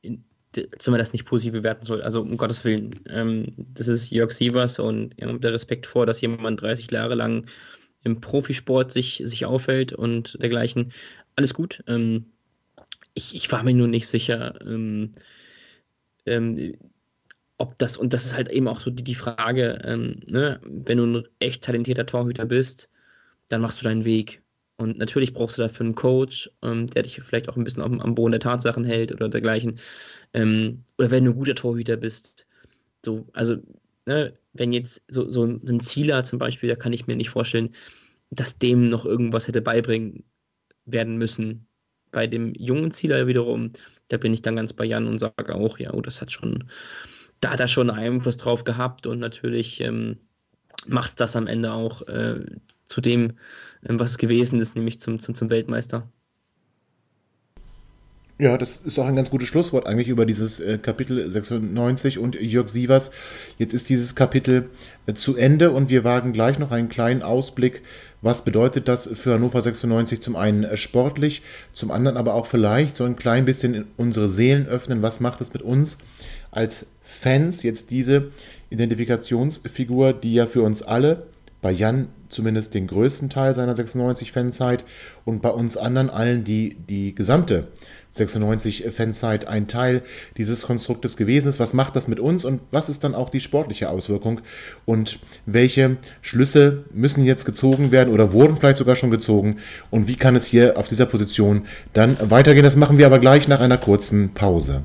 als wenn man das nicht positiv bewerten soll. Also um Gottes Willen, ähm, das ist Jörg Sievers und ja, der Respekt vor, dass jemand 30 Jahre lang im Profisport sich, sich aufhält und dergleichen. Alles gut. Ähm, ich, ich war mir nur nicht sicher, ähm, ähm, ob das, und das ist halt eben auch so die, die Frage, ähm, ne, wenn du ein echt talentierter Torhüter bist, dann machst du deinen Weg. Und natürlich brauchst du dafür einen Coach, ähm, der dich vielleicht auch ein bisschen am, am Boden der Tatsachen hält oder dergleichen. Ähm, oder wenn du ein guter Torhüter bist. So, also, ne, wenn jetzt so, so ein Zieler zum Beispiel, da kann ich mir nicht vorstellen, dass dem noch irgendwas hätte beibringen werden müssen. Bei dem jungen Zieler wiederum, da bin ich dann ganz bei Jan und sage auch, ja, oh, das hat schon, da hat er schon Einfluss drauf gehabt und natürlich ähm, macht das am Ende auch äh, zu dem, ähm, was es gewesen ist, nämlich zum, zum, zum Weltmeister. Ja, das ist auch ein ganz gutes Schlusswort eigentlich über dieses äh, Kapitel 96 und Jörg Sievers. Jetzt ist dieses Kapitel äh, zu Ende und wir wagen gleich noch einen kleinen Ausblick. Was bedeutet das für Hannover 96? Zum einen äh, sportlich, zum anderen aber auch vielleicht so ein klein bisschen unsere Seelen öffnen. Was macht es mit uns als Fans jetzt diese Identifikationsfigur, die ja für uns alle, bei Jan zumindest den größten Teil seiner 96-Fanzeit und bei uns anderen allen, die die gesamte 96-Fanzeit ein Teil dieses Konstruktes gewesen ist. Was macht das mit uns und was ist dann auch die sportliche Auswirkung und welche Schlüsse müssen jetzt gezogen werden oder wurden vielleicht sogar schon gezogen und wie kann es hier auf dieser Position dann weitergehen? Das machen wir aber gleich nach einer kurzen Pause.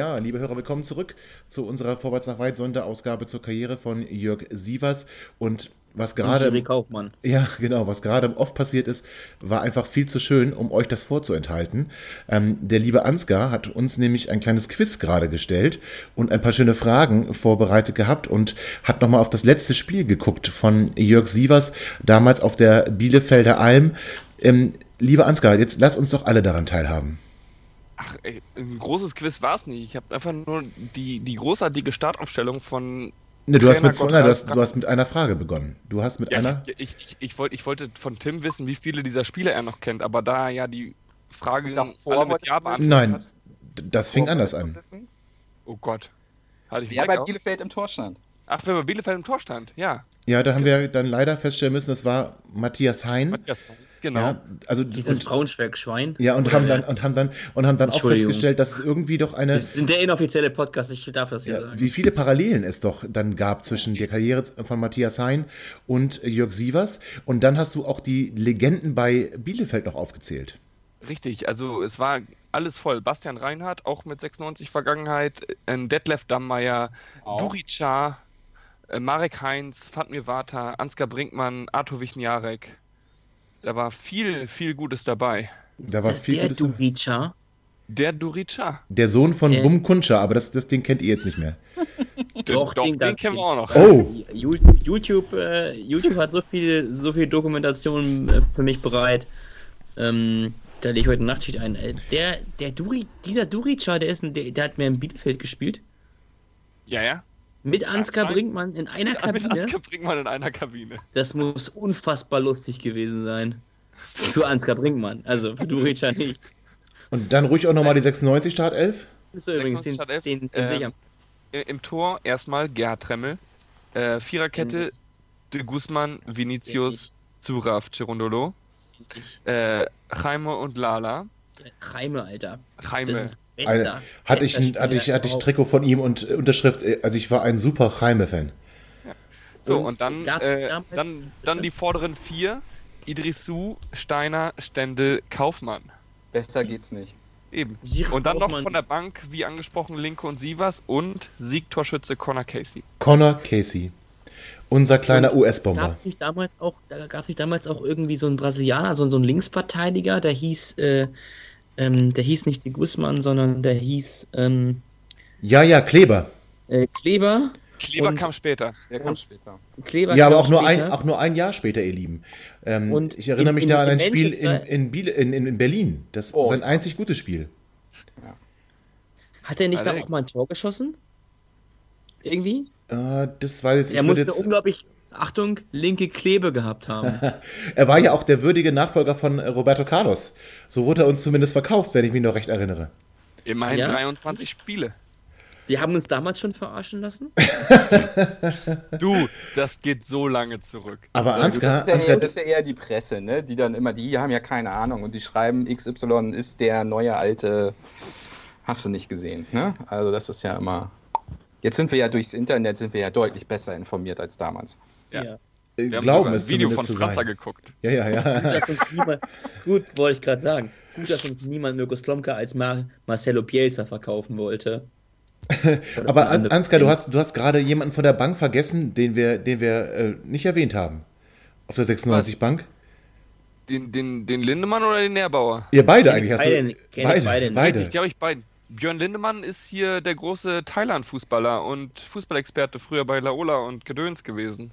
Ja, liebe Hörer, willkommen zurück zu unserer Vorwärts nach weit Sonderausgabe zur Karriere von Jörg Sievers und was gerade Jerry Kaufmann. ja genau was gerade oft passiert ist, war einfach viel zu schön, um euch das vorzuenthalten. Ähm, der liebe Ansgar hat uns nämlich ein kleines Quiz gerade gestellt und ein paar schöne Fragen vorbereitet gehabt und hat nochmal auf das letzte Spiel geguckt von Jörg Sievers damals auf der Bielefelder Alm. Ähm, lieber Ansgar, jetzt lass uns doch alle daran teilhaben. Ach, ey, ein großes Quiz war es nicht. Ich habe einfach nur die, die großartige Startaufstellung von. Ne, du, hast mit, Gotthard du, hast, du hast mit einer Frage begonnen. Du hast mit Ja, einer. ich, ich, ich, ich, wollt, ich wollte von Tim wissen, wie viele dieser Spieler er noch kennt, aber da er ja die Frage Davor mit Ja beantwortet Nein, hat. das fing anders an. Oh Gott. Hatte ich Ja, bei? Bielefeld im Tor stand. Ach, wer bei Bielefeld im Tor stand, ja. Ja, da haben wir dann leider feststellen müssen, das war Matthias Hein. Matthias, genau. Ja, also Dieses Braunschweig-Schwein. ja, und haben dann und haben dann und haben dann auch festgestellt, dass es irgendwie doch eine Wir sind der inoffizielle Podcast, ich darf das hier ja, sagen. wie viele Parallelen es doch dann gab zwischen der Karriere von Matthias Hein und Jörg Sievers. Und dann hast du auch die Legenden bei Bielefeld noch aufgezählt. Richtig, also es war alles voll. Bastian Reinhardt, auch mit 96 Vergangenheit, äh, Detlef Dammeier, Auch. Durica, äh, Marek Heinz, Fatmir Vata, Ansgar Brinkmann, Artur Wichniarek. Da war viel, viel Gutes dabei. Da war viel der Gutes. Durica? Der Durica. Der Sohn von Äh. Bum Kuntscher, aber das, das Ding kennt ihr jetzt nicht mehr. Doch, Doch, den- den kennen wir auch noch. Oh. YouTube, äh, YouTube hat so viel, so viel Dokumentation äh, für mich bereit. Ähm, da lege ich heute Nachtschicht ein. Äh, Der, der Duri, dieser Durica, der ist ein, der, der hat mir in Bielefeld gespielt. Ja, ja. Mit Ansgar scheint- Brinkmann in einer Mit, mit Kabine. Ansgar Brinkmann in einer Kabine. Das muss unfassbar lustig gewesen sein. Für Ansgar Brinkmann. Also für Durica nicht. Und dann ruhig auch nochmal die 96 Startelf. Ist übrigens den, 96 statt elf. den, den Ähm, Im Tor erstmal Gerhard Tremmel. Äh, Viererkette De Guzman, Vinicius, Zuraf, Cerundolo. Äh, Jaime und Lala. Reime, Alter. Das Jaime. ist Bester. hatte ich, ein, hatte ich, hatte ich. Trikot von ihm und äh, Unterschrift. äh, Also ich war ein super Jaime-Fan. So, Und und, dann, äh, dann, dann die vorderen vier. Idrisu, Steiner, Stendel, Kaufmann. Besser geht's nicht. Eben. Und dann noch von der Bank, wie angesprochen, Linke und Sievers und Siegtorschütze Connor Casey. Connor Casey. Unser kleiner US-Bomber. Gab es nicht damals auch, da gab es nicht damals auch irgendwie so einen Brasilianer, so, so einen Linksverteidiger, der hieß, äh, ähm, der hieß nicht die Guzman, sondern der hieß ähm, Ja, ja, Kleber. äh, Kleber. Kleber Und- kam später. Der kommt später. Kleber Ja, aber kam auch nur, ein, auch nur ein Jahr später, ihr Lieben. Ähm, Und ich erinnere in- mich in- da an in ein Spiel in, in, Biele, in, in, in Berlin. Das Oh. sein einzig gutes Spiel. Hat er nicht da Alter. auch mal ein Tor geschossen? Irgendwie? Äh, das weiß ich er ich musste jetzt, unglaublich, Achtung, linke Klebe gehabt haben. Er war ja auch der würdige Nachfolger von äh, Roberto Carlos. So wurde er uns zumindest verkauft, wenn ich mich noch recht erinnere. Immerhin Ja? 23 Spiele. Wir haben uns damals schon verarschen lassen. Du, das geht so lange zurück. Aber Ansgar, das, ist ja eher, das ist ja eher die Presse, ne? Die dann immer, die haben ja keine Ahnung und die schreiben, XY ist der neue alte, hast du nicht gesehen, ne? Also das ist ja immer. Jetzt sind wir ja durchs Internet sind wir ja deutlich besser informiert als damals. Ja. Äh, Wir haben glauben sogar es ein Video von Franzer geguckt. Ja, ja, ja. Uns niemand, gut, wollte ich gerade sagen. Gut, dass uns niemand Mirko Slomka als Mar Marcelo Bielsa verkaufen wollte. Aber An Ansgar, du hast, du hast gerade jemanden von der Bank vergessen, den wir, den wir äh, nicht erwähnt haben. Auf der 96-Bank. Den, den, den Lindemann oder den Nährbauer? Ihr beide eigentlich hast beide, du. beide nicht. beide. Ich glaube, ich beiden. Björn Lindemann ist hier der große Thailand-Fußballer und Fußballexperte früher bei Laola und Gedöns gewesen.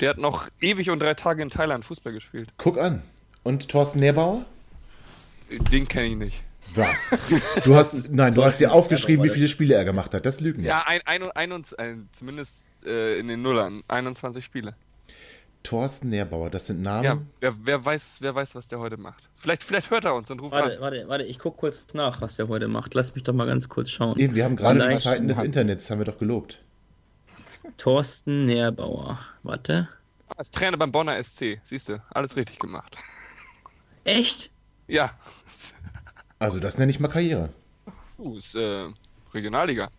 Der hat noch ewig und drei Tage in Thailand Fußball gespielt. Guck an. Und Thorsten Nährbauer? Den kenne ich nicht. Was? Du hast, nein, du hast dir aufgeschrieben, wie viele Spiele er gemacht hat. Das lügt nicht. Ja, ein, ein, ein, ein, zumindest äh, in den Nullern. 21 Spiele. Thorsten Nährbauer, das sind Namen. Ja, wer, wer, weiß, wer weiß, was der heute macht. Vielleicht, vielleicht hört er uns und ruft Warte, an. warte, warte, ich gucke kurz nach, was der heute macht. Lass mich doch mal ganz kurz schauen. Eben, wir haben gerade die Zeiten des Internets, haben wir doch gelobt. Thorsten Nährbauer. Warte. Ah, Als Trainer beim Bonner SC. Siehst du, alles richtig gemacht. Echt? Ja. Also, das nenne ich mal Karriere. Uh, ist äh, Regionalliga.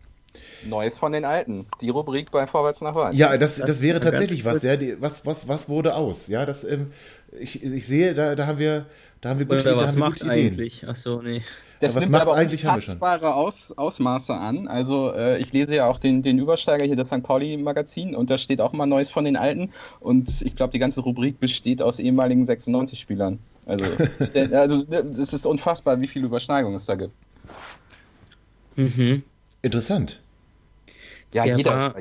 Neues von den Alten. Die Rubrik bei Vorwärts nach Weit. Ja, das, das, Das wäre tatsächlich was, ja. Die, was, was, was wurde aus? Ja, das, ähm, ich, ich sehe, da, da haben wir, da haben wir gute, Oder da was haben wir macht gute Ideen. eigentlich? Achso, nee. Das was nimmt macht aber eigentlich, unfassbare Aus, Ausmaße an. Also äh, ich lese ja auch den, den Übersteiger hier, das St. Pauli-Magazin, und da steht auch mal Neues von den Alten. Und ich glaube, die ganze Rubrik besteht aus ehemaligen 96-Spielern. Also, also es ist unfassbar, wie viele Überschneidungen es da gibt. Mhm. Interessant. Ja, Der jeder. war-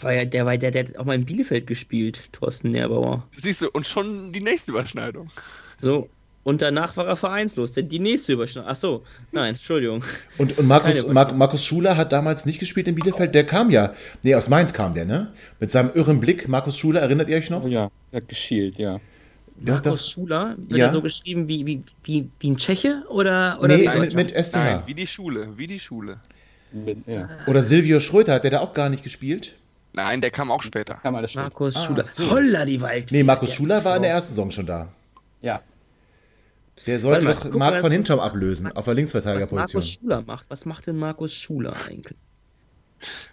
War ja, der, war, der, der hat auch mal in Bielefeld gespielt, Thorsten Nährbauer. Siehst du, und schon die nächste Überschneidung. So. Und danach war er vereinslos. Denn die nächste Überschneidung. Achso, nein, Entschuldigung. Und, und Markus, Mar Markus Schuler hat damals nicht gespielt in Bielefeld. Der kam ja, nee, aus Mainz kam der, ne? Mit seinem irren Blick. Markus Schuler, erinnert ihr euch noch? Oh ja, der hat geschielt, ja. Markus doch- Schuler, wird Ja. er so geschrieben wie, wie, wie, wie ein Tscheche oder, oder Nee, mit, mit SCH. Nein, wie die Schule, wie die Schule. Mit, ja. Oder Silvio Schröter, hat der da auch gar nicht gespielt? Nein, der kam auch später. Schon. Markus Ah, Schuler. so. Holla die Wald. Nee, Markus Schuler war in der ersten Saison schon da. Ja. Der sollte mal, doch guck Marc von. Hintom ablösen, auf der was Markus Linksverteidigerposition. Schuler macht. Was macht denn Markus Schuler eigentlich?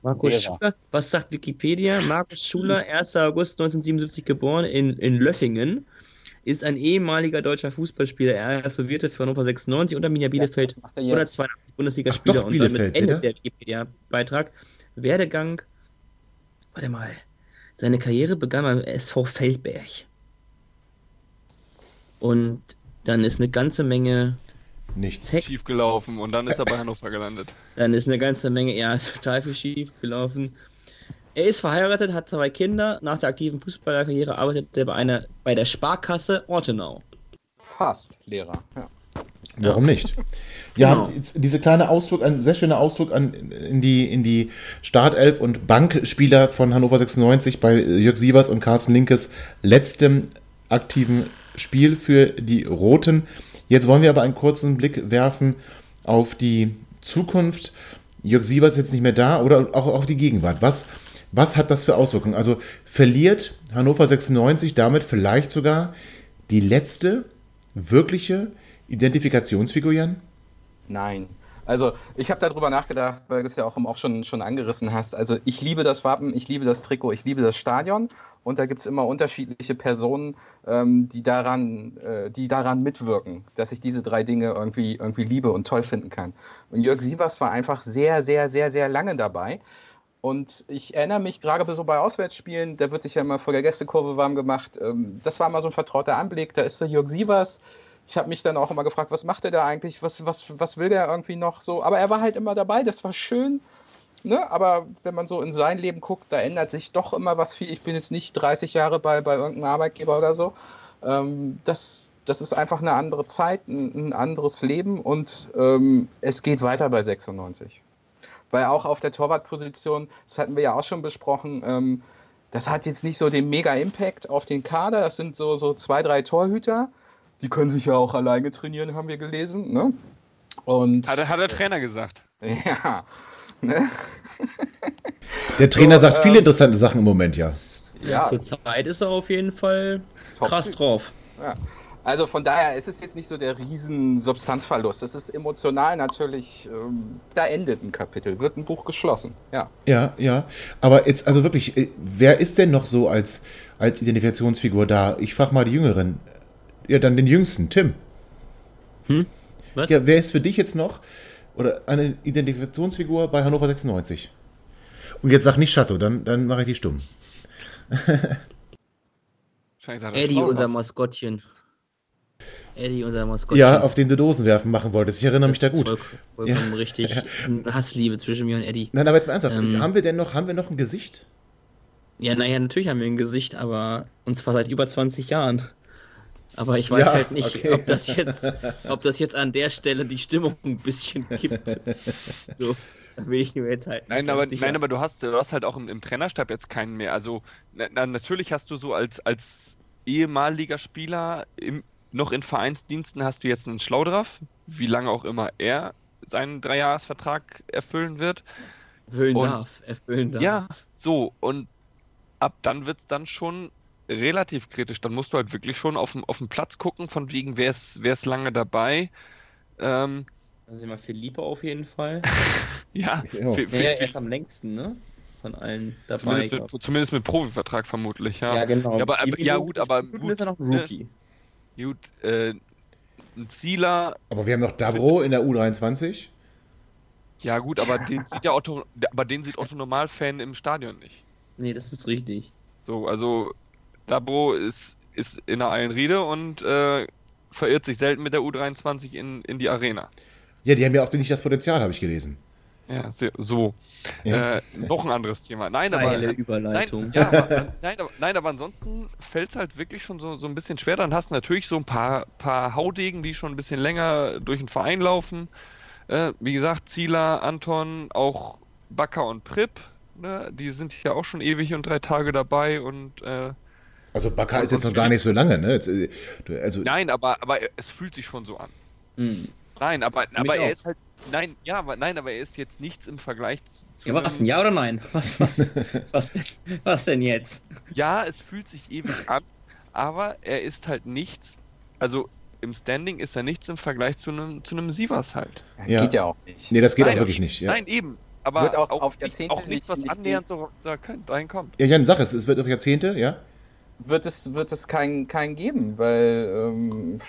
Markus Lehrer. Schuler, was sagt Wikipedia? Markus Schuler, 1. August 1977 geboren in, in Löffingen, ist ein ehemaliger deutscher Fußballspieler. Er absolvierte für Hannover 96 und Arminia Bielefeld jetzt? 182 Bundesligaspiele Ach doch, und damit Bielefeld, endet der Wikipedia-Beitrag. Werdegang, warte mal, seine Karriere begann beim SV Feldberg. Und dann ist eine ganze Menge Nichts. Text, Schief gelaufen und dann ist er bei Hannover gelandet. dann ist eine ganze Menge, ja, total viel schief gelaufen. Er ist verheiratet, hat zwei Kinder. Nach der aktiven Fußballerkarriere arbeitet er bei, einer, bei der Sparkasse Ortenau. Fast Lehrer. Ja. Warum nicht? Ja, Genau. diese kleine Ausflug, ein sehr schöner Ausflug an, in, die, in die Startelf und Bankspieler von Hannover 96 bei Jörg Sievers und Carsten Linkes letztem aktiven Spiel für die Roten. Jetzt wollen wir aber einen kurzen Blick werfen auf die Zukunft. Jörg Sievers ist jetzt nicht mehr da oder auch auf die Gegenwart. Was, was hat das für Auswirkungen? Also verliert Hannover 96 damit vielleicht sogar die letzte wirkliche Identifikationsfigur, Jan? Nein. Also ich habe darüber nachgedacht, weil du es ja auch, auch schon, schon angerissen hast. Also ich liebe das Wappen, ich liebe das Trikot, ich liebe das Stadion und da gibt es immer unterschiedliche Personen, ähm, die, daran, äh, die daran mitwirken, dass ich diese drei Dinge irgendwie, irgendwie liebe und toll finden kann. Und Jörg Sievers war einfach sehr, sehr, sehr, sehr lange dabei. Und ich erinnere mich gerade so bei Auswärtsspielen, da wird sich ja immer vor der Gästekurve warm gemacht. Ähm, das war mal so ein vertrauter Anblick. Da ist der Jörg Sievers. Ich habe mich dann auch immer gefragt, was macht er da eigentlich? Was, was, was will der irgendwie noch so? Aber er war halt immer dabei, das war schön. Ne? Aber wenn man so in sein Leben guckt, da ändert sich doch immer was viel. Ich bin jetzt nicht 30 Jahre bei, bei irgendeinem Arbeitgeber oder so. Ähm, das, das ist einfach eine andere Zeit, ein, ein anderes Leben und ähm, es geht weiter bei 96. Weil auch auf der Torwartposition, das hatten wir ja auch schon besprochen, ähm, das hat jetzt nicht so den Mega-Impact auf den Kader. Das sind so, so zwei, drei Torhüter. Die können sich ja auch alleine trainieren, haben wir gelesen. Ne? Und Hat, hat der Trainer gesagt. ja, ne? Der Trainer So, sagt ähm, viele interessante Sachen im Moment, ja. ja, Zurzeit ist er auf jeden Fall Top krass Typ. drauf. Ja. Also von daher ist es jetzt nicht so der riesen Substanzverlust. Es ist emotional natürlich, ähm, da endet ein Kapitel, wird ein Buch geschlossen. Ja. Ja, ja. Aber jetzt, also wirklich, äh, wer ist denn noch so als, als Identifikationsfigur da? Ich frage mal die Jüngeren. Ja, dann den Jüngsten, Tim. Hm? Was? Ja, wer ist für dich jetzt noch oder eine Identifikationsfigur bei Hannover 96? Und jetzt sag nicht Chateau, dann, dann mache ich die stumm. Eddie, unser. Maskottchen. Eddie, unser Maskottchen. Ja, auf den du Dosen werfen machen wolltest. Ich erinnere mich da Das gut. Voll, vollkommen richtig. Eine Hassliebe zwischen mir und Eddie. Nein, aber jetzt mal ernsthaft. Ähm. haben wir denn noch, haben wir noch ein Gesicht? Ja, naja, natürlich haben wir ein Gesicht, aber und zwar seit über 20 Jahren. Aber ich weiß Ja, halt nicht, okay. ob das jetzt, ob das jetzt an der Stelle die Stimmung ein bisschen kippt. So, bin ich mir jetzt halt. Nein, aber, sicher. nein, aber du hast, du hast halt auch im, im Trainerstab jetzt keinen mehr. Also, na, na, natürlich hast du so als, als ehemaliger Spieler im, noch in Vereinsdiensten hast du jetzt einen Schlaudraff, wie lange auch immer er seinen Dreijahresvertrag erfüllen wird. erfüllen und- darf, erfüllen darf. Ja, so, und ab dann wird es dann schon relativ kritisch. Dann musst du halt wirklich schon auf dem, auf dem Platz gucken, von wegen, wer ist, wer ist lange dabei. Ähm, Also immer Philippe auf jeden Fall. ja, Ja. für, Ja, für, ja, er ist am längsten, ne? Von allen dabei. zumindest, mit, zumindest mit Profivertrag vermutlich, ja. Ja, genau. Ja, aber- ja, gut, aber gut gut, ist er noch ne? Rookie. Gut, äh, ein Zieler, Aber wir haben noch Dabro in der U23. ja gut, aber den sieht der Otto, aber den sieht Otto Normalfan im Stadion nicht. Nee, das ist richtig. So, also Dabro ist, ist in der Eilenriede und äh, verirrt sich selten mit der U23 in, in die Arena. Ja, die haben ja auch nicht das Potenzial, habe ich gelesen. Ja, so. Ja. Äh, noch ein anderes Thema. Nein, aber. Geile Nein, Überleitung. ja, aber, nein, aber, nein, aber ansonsten fällt es halt wirklich schon so, so ein bisschen schwer. Dann hast du natürlich so ein paar, paar Haudegen, die schon ein bisschen länger durch den Verein laufen. Äh, wie gesagt, Zieler, Anton, auch Bakker und Pripp. Ne? Die sind ja auch schon ewig und drei Tage dabei und äh, Also Und- ist jetzt noch gar nicht so lange, ne? Jetzt, äh, also, nein, aber, aber es fühlt sich schon so an. Hm. Nein, aber, aber auch. er ist halt. Nein, ja, aber nein, aber er ist jetzt nichts im Vergleich zu. Ja, was denn? Ja oder nein? Was, was, was, denn, was denn jetzt? Ja, es fühlt sich ewig an, aber er ist halt nichts, also im Standing ist er nichts im Vergleich zu einem zu einem Sievers halt. Ja. Geht ja auch nicht. nee, das geht Nein, auch wirklich nicht. Ja, Nein, eben. Aber Wird auch, auch auf nicht, Jahrzehnte auch nichts, was annähernd so da könnt, dahin kommt. ja Jan, sag es, es wird auf Jahrzehnte, ja? Wird es, wird es keinen kein geben, weil ähm,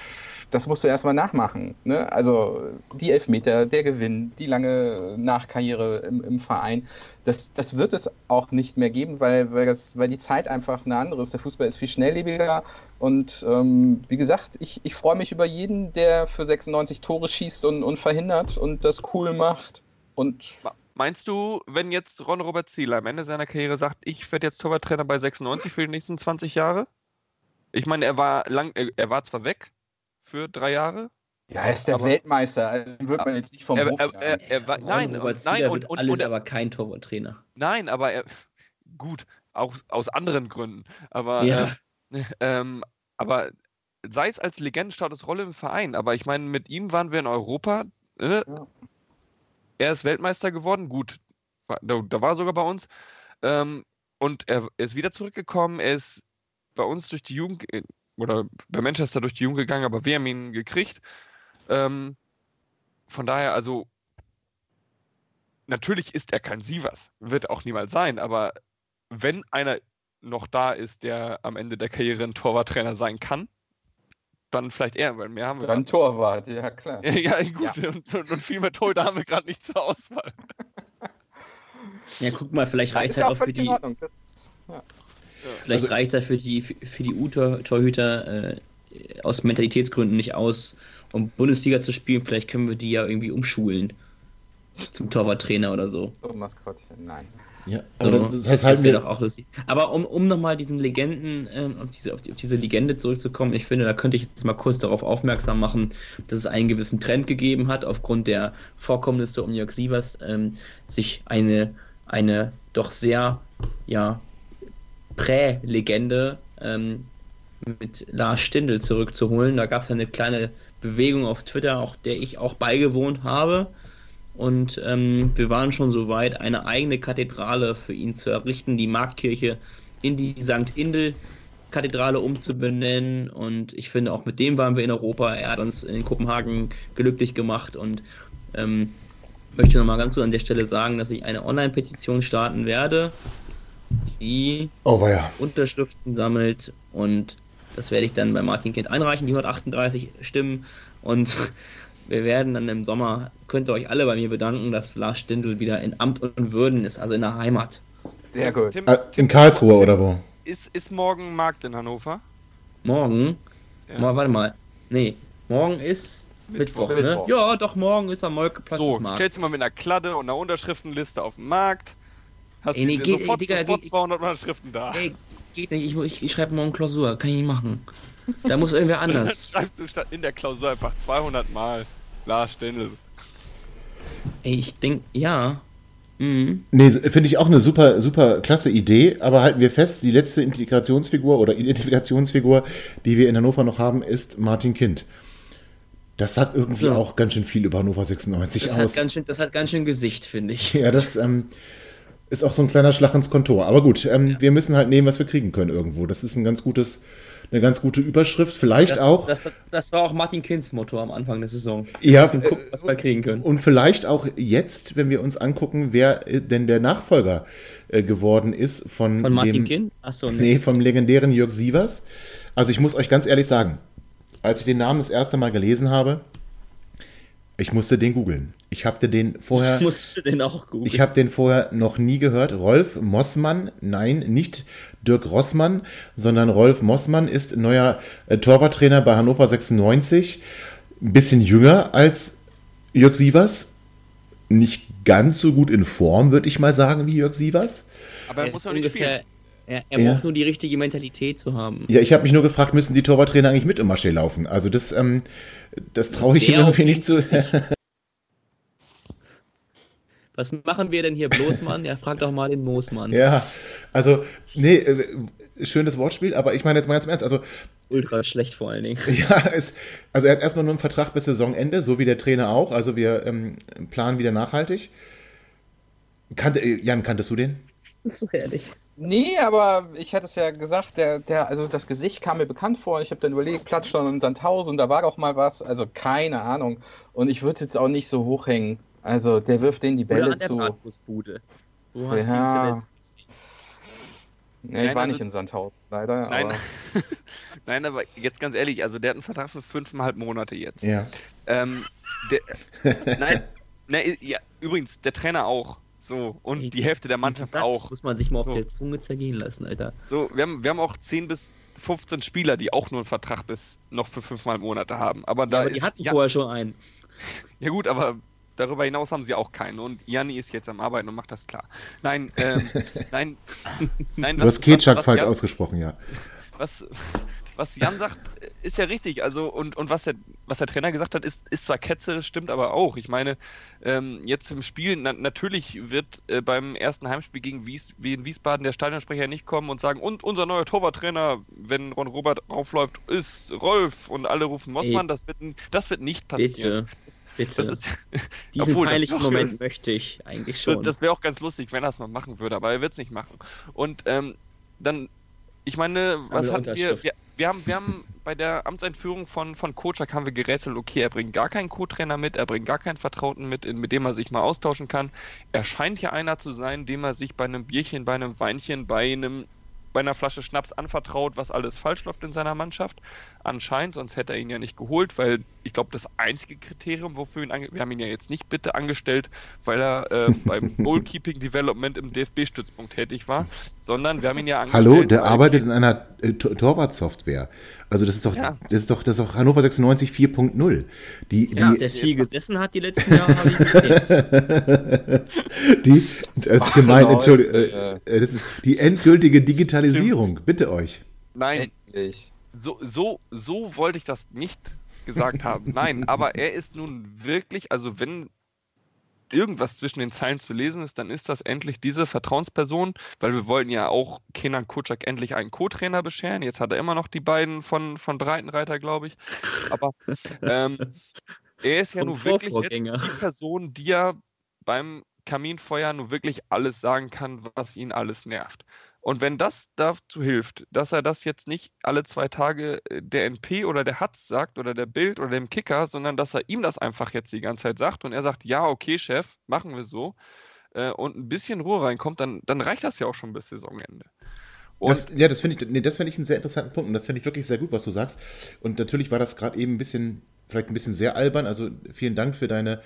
das musst du erstmal nachmachen. Ne? Also die Elfmeter, der Gewinn, die lange Nachkarriere im, im Verein, das, das wird es auch nicht mehr geben, weil, weil, das, weil die Zeit einfach eine andere ist. Der Fußball ist viel schnelllebiger und ähm, wie gesagt, ich, ich freue mich über jeden, der für 96 Tore schießt und, und verhindert und das cool macht. Und Meinst du, wenn jetzt Ron Robert Zieler am Ende seiner Karriere sagt, ich werde jetzt Torwarttrainer bei 96 für die nächsten 20 Jahre? Ich meine, er war lang, er, er war zwar weg für drei Jahre. ja, er ist der Aber- Weltmeister, also den wird man jetzt nicht vom Er, Hof er, er, er war, Ron nein, Robert und, nein, Zieler und, und, alles und, aber kein Torwarttrainer. Nein, aber er, gut, auch aus anderen Gründen. Aber, Ja. äh, ähm, aber sei es als Legendenstatusrolle im Verein, aber ich meine, mit ihm waren wir in Europa. Äh, Ja. Er ist Weltmeister geworden, gut, da, da war er sogar bei uns. Ähm, und er ist wieder zurückgekommen. Er ist bei uns durch die Jugend oder bei Manchester durch die Jugend gegangen, aber wir haben ihn gekriegt. Ähm, von daher, also natürlich ist er kein Sievers, wird auch niemals sein, aber wenn einer noch da ist, der am Ende der Karriere ein Torwarttrainer sein kann, dann vielleicht er, weil mehr haben wir Dann Torwart, ja klar. Ja, gut, Und, und, und viel mehr Torhüter haben wir gerade nicht zur Auswahl. Ja, guck mal, vielleicht reicht Ist halt ja auch für die, Ordnung. Das- vielleicht Also- reicht halt für die, für die U-Torhüter äh, aus Mentalitätsgründen nicht aus, um Bundesliga zu spielen. Vielleicht können wir die ja irgendwie umschulen zum Torwarttrainer oder so. So, Maskottchen, nein. Ja, So, aber das, das heißt, das halten wäre doch auch lustig. Aber um, um nochmal diesen Legenden, ähm, auf, diese, auf, die, auf diese Legende zurückzukommen, ich finde, da könnte ich jetzt mal kurz darauf aufmerksam machen, dass es einen gewissen Trend gegeben hat, aufgrund der Vorkommnisse um Jörg Sievers, ähm, sich eine, eine doch sehr, ja, Prä-Legende ähm, mit Lars Stindl zurückzuholen. Da gab es eine kleine Bewegung auf Twitter, auch der ich auch beigewohnt habe. Und ähm, wir waren schon so weit, eine eigene Kathedrale für ihn zu errichten, die Marktkirche in die St. Indel-Kathedrale umzubenennen. Und ich finde, auch mit dem waren wir in Europa. Er hat uns in Kopenhagen glücklich gemacht und ähm, möchte nochmal ganz kurz an der Stelle sagen, dass ich eine Online-Petition starten werde, die oh. Unterschriften sammelt und das werde ich dann bei Martin Kind einreichen, die 138 Stimmen und wir werden dann im Sommer, könnt ihr euch alle bei mir bedanken, dass Lars Stindl wieder in Amt und Würden ist, also in der Heimat. Sehr gut. Tim, Ah, in Karlsruhe oder wo? ist, ist morgen Markt in Hannover? Morgen? Ja. Mal, warte mal. Nee, morgen ist Mittwoch, Mittwoch, ne? Mittwoch. Ja, doch, morgen ist am Molkeplatz So, Markt. stellst du mal mit einer Kladde und einer Unterschriftenliste auf den Markt. Hast Ey, nee, du geht- sofort, Digga, sofort geht- 200 Unterschriften da. Ey, geht nicht, ich, ich, ich schreibe morgen Klausur, kann ich nicht machen. Da muss irgendwer Dann anders. schreibst du statt in der Klausur einfach 200 Mal Lars Stendel. Ey, ich denk, ja. Mhm. Nee, finde ich auch eine super, super klasse Idee, aber halten wir fest, die letzte Integrationsfigur oder Identifikationsfigur, die wir in Hannover noch haben, ist Martin Kind. Das sagt irgendwie Ja. auch ganz schön viel über Hannover 96 Das aus. hat, ganz schön, das hat ganz schön Gesicht, finde ich. Ja, das ähm, ist auch so ein kleiner Schlag ins Kontor. Aber gut, ähm, wir müssen halt nehmen, was wir kriegen können irgendwo. Das ist ein ganz gutes, eine ganz gute Überschrift. Vielleicht Das, auch. das, das war auch Martin Kinds Motto am Anfang der Saison. Ja, gucken, äh, was wir kriegen können. Und vielleicht auch jetzt, wenn wir uns angucken, wer äh, denn der Nachfolger äh, geworden ist von, Von Martin dem, Kind? Achso, Nee, vom legendären Jörg Sievers. Also ich muss euch ganz ehrlich sagen, als ich den Namen das erste Mal gelesen habe, ich musste den googeln. Ich habe den vorher, Ich musste den auch googeln. ich habe den vorher noch nie gehört. Rolf Mossmann, nein, nicht Dirk Rossmann, sondern Rolf Mossmann ist neuer äh, Torwarttrainer bei Hannover 96. Ein bisschen jünger als Jörg Sievers. Nicht ganz so gut in Form, würde ich mal sagen, wie Jörg Sievers. Aber er Er muss ja nicht ungefähr- spielen. Er, er Ja. braucht nur die richtige Mentalität zu haben. Ja, ich habe mich nur gefragt, müssen die Torwarttrainer eigentlich mit im Marché laufen? Also das, ähm, das traue ich ihm irgendwie nicht zu. Was machen wir denn hier bloß, Mann? Ja, frag doch mal den Moosmann. ja, also, nee, äh, schönes Wortspiel, aber ich meine jetzt mal ganz im Ernst, also, Ultra schlecht vor allen Dingen. ja, es, also er hat erstmal nur einen Vertrag bis Saisonende, so wie der Trainer auch, also wir ähm, planen wieder nachhaltig. Kannte, äh, Jan, kanntest du den? Das ist ehrlich. Nee, aber ich hatte es ja gesagt, der, der, also das Gesicht kam mir bekannt vor. Ich habe dann überlegt, Platzstand in Sandhausen, da war doch mal was. Also keine Ahnung. Und ich würde jetzt auch nicht so hochhängen. Also der wirft denen die Oder Bälle an der zu. Bratwurstbude. Wo hast du ihn Ja. zuletzt gesehen? Nee, ich Nein, war also- nicht in Sandhausen, leider. Nein. Aber Nein, aber jetzt ganz ehrlich, also der hat einen Vertrag für fünfeinhalb Monate jetzt. Ja. Ähm, der, nein, nein, ja, übrigens, der Trainer auch. So, und die Hälfte der Mannschaft Das auch. muss man sich mal auf So. der Zunge zergehen lassen, Alter. So, wir haben, wir haben auch 10 bis 15 Spieler, die auch nur einen Vertrag bis noch für fünfeinhalb Monate haben. Aber da Ja, aber die ist, hatten ja, vorher schon einen. ja gut, aber darüber hinaus haben sie auch keinen. Und Janni ist jetzt am Arbeiten und macht das klar. Nein, ähm, nein, nein. Du hast Ketchup falsch ausgesprochen, ja. was, was Jan sagt, ist ja richtig. Also, und, und was, der, was der Trainer gesagt hat, ist, ist zwar Ketze, das stimmt aber auch. Ich meine, ähm, jetzt im Spiel, na, natürlich wird äh, beim ersten Heimspiel gegen Wies, wie in Wiesbaden der Stadionsprecher nicht kommen und sagen, und unser neuer Torwarttrainer, wenn Ron Robert aufläuft, ist Rolf und alle rufen Mossmann. Das wird, das wird nicht passieren. Bitte, Das bitte. ist, Diesen obwohl, das peinlichen doch- Moment möchte ich eigentlich schon. das wäre auch ganz lustig, wenn er es mal machen würde, aber er wird es nicht machen. Und ähm, dann, ich meine, was hatten wir? Wir? Wir haben, wir haben bei der Amtseinführung von, von Kocak haben wir gerätselt, okay, er bringt gar keinen Co-Trainer mit, er bringt gar keinen Vertrauten mit, mit dem er sich mal austauschen kann. Er scheint ja einer zu sein, dem er sich bei einem Bierchen, bei einem Weinchen, bei einem bei einer Flasche Schnaps anvertraut, was alles falsch läuft in seiner Mannschaft. Anscheinend, sonst hätte er ihn ja nicht geholt, weil ich glaube, das einzige Kriterium, wofür ihn ange wir haben ihn ja jetzt nicht bitte angestellt, weil er äh, beim Goalkeeping Development im DFB-Stützpunkt tätig war, sondern wir haben ihn ja angestellt. Hallo, der arbeitet in einer äh, Tor- Torwartsoftware. Also das ist doch, Ja. das ist doch, das ist doch Hannover 96 4.0. Die, ja, die, der viel gesessen hat die letzten Jahre, habe ich gesehen. die, das ist gemein, Leute. Entschuldigung, äh, äh, das ist die endgültige Digitalisierung, bitte euch. Nein, endlich. So, so, so wollte ich das nicht gesagt haben. Nein, aber er ist nun wirklich, also wenn irgendwas zwischen den Zeilen zu lesen ist, dann ist das endlich diese Vertrauensperson, weil wir wollten ja auch Kenan Kutschak endlich einen Co-Trainer bescheren. Jetzt hat er immer noch die beiden von, von Breitenreiter, glaube ich. Aber ähm, er ist ja nun wirklich jetzt die Person, die ja beim Kaminfeuer nun wirklich alles sagen kann, was ihn alles nervt. Und wenn das dazu hilft, dass er das jetzt nicht alle zwei Tage äh, der NP oder der Hatz sagt oder der Bild oder dem Kicker, sondern dass er ihm das einfach jetzt die ganze Zeit sagt und er sagt, ja, okay, Chef, machen wir so äh, und ein bisschen Ruhe reinkommt, dann, dann reicht das ja auch schon bis Saisonende. Das, ja, das finde ich, nee, das finde ich einen sehr interessanten Punkt und das finde ich wirklich sehr gut, was du sagst. Und natürlich war das gerade eben ein bisschen, vielleicht ein bisschen sehr albern. Also vielen Dank für deine,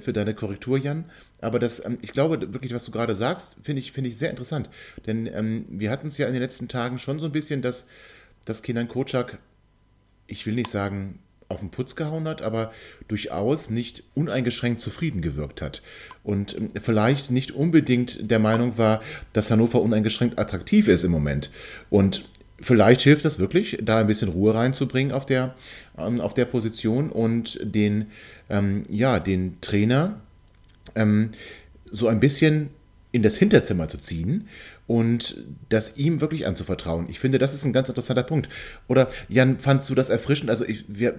für deine Korrektur, Jan. Aber das, ähm, ich glaube wirklich, was du gerade sagst, finde ich, finde ich sehr interessant. Denn ähm, wir hatten es ja in den letzten Tagen schon so ein bisschen, dass, dass Kenan Kocak, ich will nicht sagen, auf den Putz gehauen hat, aber durchaus nicht uneingeschränkt zufrieden gewirkt hat. Und ähm, vielleicht nicht unbedingt der Meinung war, dass Hannover uneingeschränkt attraktiv ist im Moment. Und vielleicht hilft das wirklich, da ein bisschen Ruhe reinzubringen auf der, ähm, auf der Position und den, ähm, ja, den Trainer ähm, so ein bisschen in das Hinterzimmer zu ziehen und das ihm wirklich anzuvertrauen. Ich finde, das ist ein ganz interessanter Punkt. Oder Jan, fandst du das erfrischend? Also ich, wir,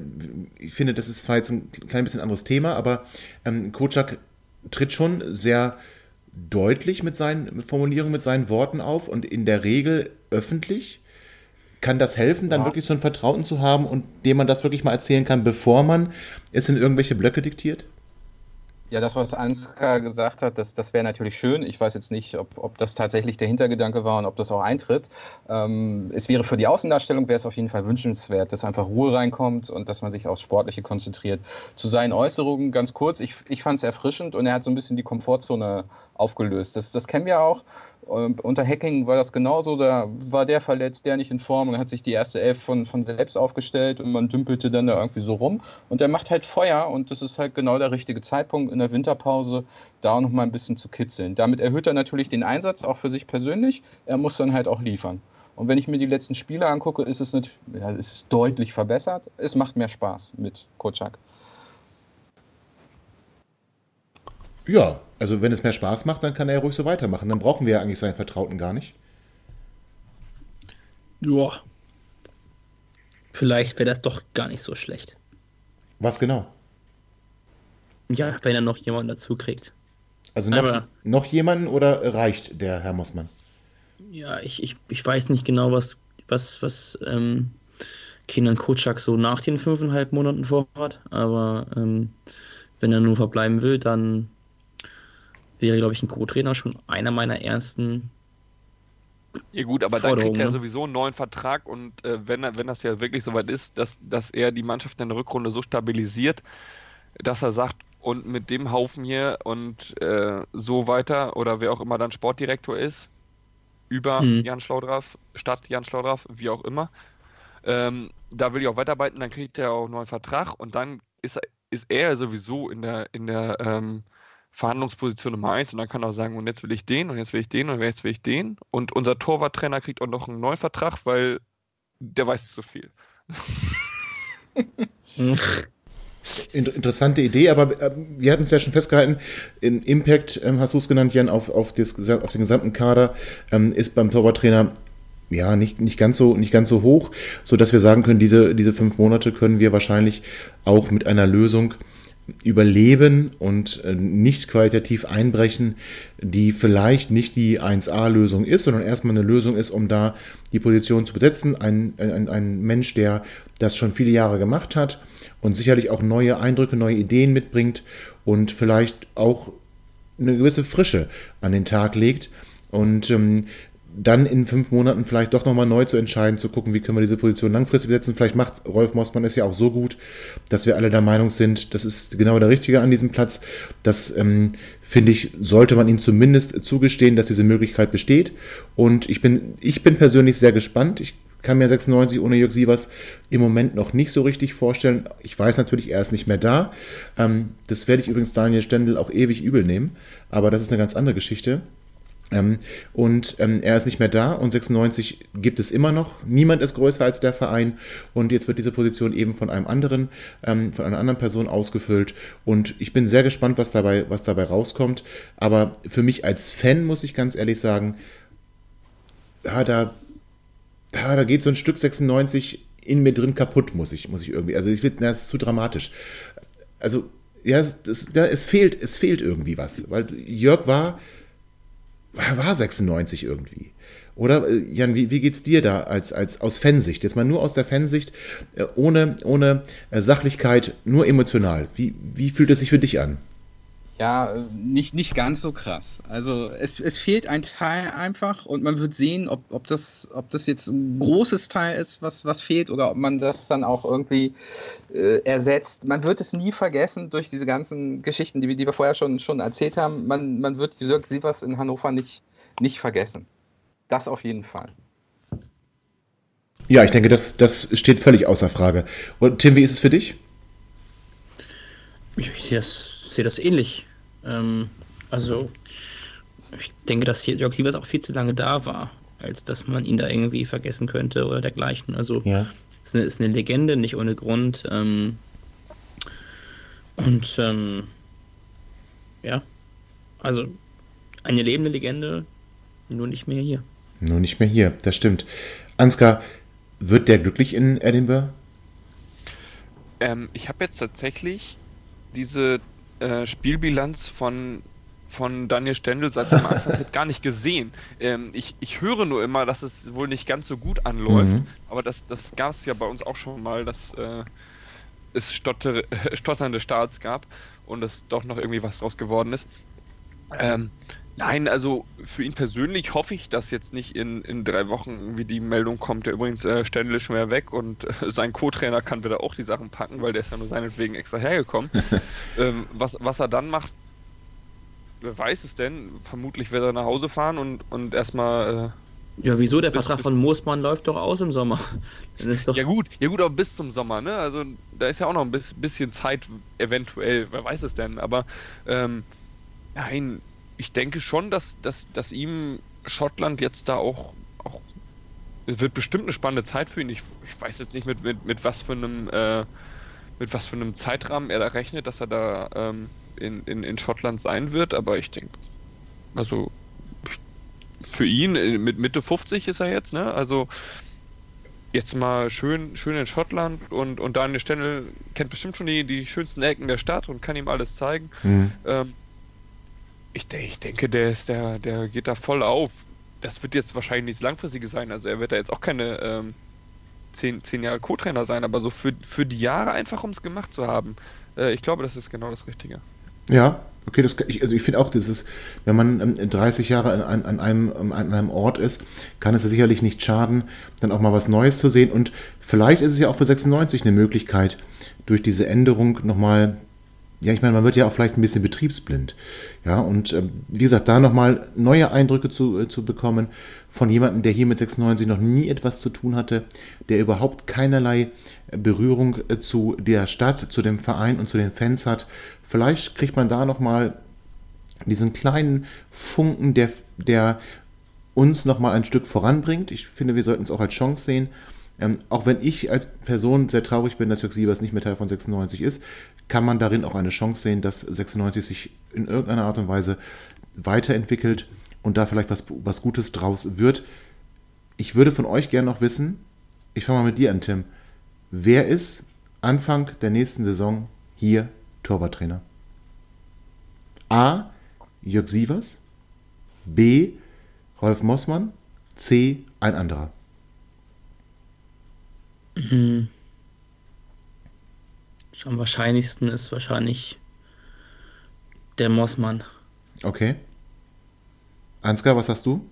ich finde, das ist zwar jetzt ein klein bisschen anderes Thema, aber ähm, Kocak tritt schon sehr deutlich mit seinen Formulierungen, mit seinen Worten auf und in der Regel öffentlich. Kann das helfen, dann ja. wirklich so einen Vertrauten zu haben und dem man das wirklich mal erzählen kann, bevor man es in irgendwelche Blöcke diktiert? Ja, das, was Ansgar gesagt hat, das, das wäre natürlich schön. Ich weiß jetzt nicht, ob, ob das tatsächlich der Hintergedanke war und ob das auch eintritt. Ähm, es wäre für die Außendarstellung wäre es auf jeden Fall wünschenswert, dass einfach Ruhe reinkommt und dass man sich aufs Sportliche konzentriert. Zu seinen Äußerungen ganz kurz, ich, ich fand es erfrischend und er hat so ein bisschen die Komfortzone aufgelöst. Das, das kennen wir auch. Und unter Hacking war das genauso, da war der verletzt, der nicht in Form und hat sich die erste Elf von, von selbst aufgestellt und man dümpelte dann da irgendwie so rum. Und der macht halt Feuer und das ist halt genau der richtige Zeitpunkt in der Winterpause, da auch nochmal ein bisschen zu kitzeln. Damit erhöht er natürlich den Einsatz auch für sich persönlich, er muss dann halt auch liefern. Und wenn ich mir die letzten Spiele angucke, ist es, nicht, ja, ist deutlich verbessert. Es macht mehr Spaß mit Kocak. Ja, also wenn es mehr Spaß macht, dann kann er ja ruhig so weitermachen. Dann brauchen wir ja eigentlich seinen Vertrauten gar nicht. Ja. Vielleicht wäre das doch gar nicht so schlecht. Was genau? Ja, wenn er noch jemanden dazu kriegt. Also noch, noch jemanden oder reicht der Herr Mossmann? Ja, ich, ich, ich weiß nicht genau, was, was, was ähm, Kenan Kocak so nach den fünfeinhalb Monaten vorhat, aber ähm, wenn er nur verbleiben will, dann wäre, glaube ich, ein Co-Trainer schon einer meiner ersten. Ja gut, aber dann kriegt er ne? sowieso einen neuen Vertrag und äh, wenn, wenn das ja wirklich soweit ist, dass, dass er die Mannschaft in der Rückrunde so stabilisiert, dass er sagt, und mit dem Haufen hier und äh, so weiter oder wer auch immer dann Sportdirektor ist, über hm. Jan Schlaudraff, statt Jan Schlaudraff, wie auch immer, ähm, da will ich auch weiterarbeiten, dann kriegt er auch einen neuen Vertrag und dann ist, ist er sowieso in der, in der ähm, Verhandlungsposition Nummer eins und dann kann er auch sagen, und jetzt will ich den und jetzt will ich den und jetzt will ich den. Und unser Torwarttrainer kriegt auch noch einen neuen Vertrag, weil der weiß zu viel. Interessante Idee, aber äh, wir hatten es ja schon festgehalten, im Impact, ähm, hast du es genannt, Jan, auf, auf, das, auf den gesamten Kader ähm, ist beim Torwarttrainer ja, nicht, nicht, ganz so, nicht ganz so hoch, sodass wir sagen können, diese, diese fünf Monate können wir wahrscheinlich auch mit einer Lösung überleben und äh, nicht qualitativ einbrechen, die vielleicht nicht die 1A-Lösung ist, sondern erstmal eine Lösung ist, um da die Position zu besetzen. Ein, ein, ein Mensch, der das schon viele Jahre gemacht hat und sicherlich auch neue Eindrücke, neue Ideen mitbringt und vielleicht auch eine gewisse Frische an den Tag legt. Und ähm, dann in fünf Monaten vielleicht doch nochmal neu zu entscheiden, zu gucken, wie können wir diese Position langfristig besetzen. Vielleicht macht Rolf Mossmann es ja auch so gut, dass wir alle der Meinung sind, das ist genau der Richtige an diesem Platz. Das, ähm, finde ich, sollte man ihm zumindest zugestehen, dass diese Möglichkeit besteht. Und ich bin, ich bin persönlich sehr gespannt. Ich kann mir 96 ohne Jörg Sievers im Moment noch nicht so richtig vorstellen. Ich weiß natürlich, er ist nicht mehr da. Ähm, das werde ich übrigens Daniel Stendel auch ewig übel nehmen. Aber das ist eine ganz andere Geschichte. Ähm, und ähm, er ist nicht mehr da und 96 gibt es immer noch. Niemand ist größer als der Verein und jetzt wird diese Position eben von einem anderen, ähm, von einer anderen Person ausgefüllt und ich bin sehr gespannt, was dabei, was dabei rauskommt. Aber für mich als Fan muss ich ganz ehrlich sagen, ja, da, da, da geht so ein Stück 96 in mir drin kaputt, muss ich, muss ich irgendwie. Also ich finde, das ist zu dramatisch. Also ja, es, das, da, es fehlt, es fehlt irgendwie was, weil Jörg war war 96 irgendwie. Oder, äh, Jan, wie, wie es dir da als, als aus Fansicht? Jetzt mal nur aus der Fansicht, äh, ohne, ohne äh, Sachlichkeit, nur emotional. Wie, wie fühlt es sich für dich an? Ja, nicht, nicht ganz so krass. Also es, es fehlt ein Teil einfach und man wird sehen, ob, ob, das, ob das jetzt ein großes Teil ist, was, was fehlt oder ob man das dann auch irgendwie äh, ersetzt. Man wird es nie vergessen durch diese ganzen Geschichten, die, wir, die wir vorher schon, schon erzählt haben. Man, man wird Jörg Sievers in Hannover nicht, nicht vergessen. Das auf jeden Fall. Ja, ich denke, das, das steht völlig außer Frage. Und Tim, wie ist es für dich? Ich, sehe das, sehe das ähnlich. Ähm, also, ich denke, dass hier Jörg Sievers auch viel zu lange da war, als dass man ihn da irgendwie vergessen könnte oder dergleichen. Also, Ja. ist eine, ist eine Legende, nicht ohne Grund. Ähm, und ähm, ja, also eine lebende Legende, nur nicht mehr hier. Nur nicht mehr hier, das stimmt. Ansgar, wird der glücklich in Edinburgh? Ähm, ich habe jetzt tatsächlich diese äh, Spielbilanz von, von Daniel Stendel seit seinem Antritt gar nicht gesehen. Ähm, ich, ich höre nur immer, dass es wohl nicht ganz so gut anläuft, Mhm. aber das, das gab es ja bei uns auch schon mal, dass äh, es stotter, stotternde Starts gab und es doch noch irgendwie was draus geworden ist. Ähm, nein, also für ihn persönlich hoffe ich, dass jetzt nicht in, in drei Wochen irgendwie die Meldung kommt, der übrigens äh, Stendel ist schon wieder weg und äh, sein Co-Trainer kann wieder auch die Sachen packen, weil der ist ja nur seinetwegen extra hergekommen. ähm, was, was er dann macht, wer weiß es denn? Vermutlich wird er nach Hause fahren und, und erstmal. Ja, wieso? Der Bis- Vertrag bis- von Moosmann läuft doch aus im Sommer. Dann ist Äh, doch. ja, gut, ja, gut, aber bis zum Sommer, ne? Also da ist ja auch noch ein bis- bisschen Zeit, eventuell, wer weiß es denn, aber ähm, nein, ich denke schon, dass, dass, dass ihm Schottland jetzt da auch, auch. Es wird bestimmt eine spannende Zeit für ihn. Ich, ich weiß jetzt nicht, mit, mit, mit was für einem äh, mit was für einem Zeitrahmen er da rechnet, dass er da ähm, in, in, in Schottland sein wird, aber ich denke, also für ihn, äh, mit Mitte 50 ist er jetzt, ne? Also jetzt mal schön, schön in Schottland und, und Daniel Stendel kennt bestimmt schon die, die schönsten Ecken der Stadt und kann ihm alles zeigen. Mhm. Ähm, ich, ich denke, der ist der, der geht da voll auf. Das wird jetzt wahrscheinlich nichts Langfristiges sein. Also er wird da jetzt auch keine ähm, zehn, zehn Jahre Co-Trainer sein, aber so für, für die Jahre einfach, um es gemacht zu haben. Äh, ich glaube, das ist genau das Richtige. Ja, okay, das, ich, also ich finde auch, dieses, wenn man ähm, 30 Jahre an, an, an, einem, ähm, an einem Ort ist, kann es ja sicherlich nicht schaden, dann auch mal was Neues zu sehen. Und vielleicht ist es ja auch für 96 eine Möglichkeit, durch diese Änderung nochmal, ja, ich meine, man wird ja auch vielleicht ein bisschen betriebsblind. Ja, und ähm, wie gesagt, da nochmal neue Eindrücke zu, äh, zu bekommen von jemandem, der hier mit 96 noch nie etwas zu tun hatte, der überhaupt keinerlei äh, Berührung äh, zu der Stadt, zu dem Verein und zu den Fans hat. Vielleicht kriegt man da nochmal diesen kleinen Funken, der, der uns nochmal ein Stück voranbringt. Ich finde, wir sollten es auch als Chance sehen. Ähm, auch wenn ich als Person sehr traurig bin, dass Jörg Sievers nicht mehr Teil von 96 ist, kann man darin auch eine Chance sehen, dass 96 sich in irgendeiner Art und Weise weiterentwickelt und da vielleicht was, was Gutes draus wird. Ich würde von euch gerne noch wissen, ich fange mal mit dir an, Tim. Wer ist Anfang der nächsten Saison hier Torwarttrainer? A. Jörg Sievers. B. Rolf Mossmann. C. Ein anderer. Mhm. Am wahrscheinlichsten ist wahrscheinlich der Mossmann. Okay. Ansgar, was sagst du?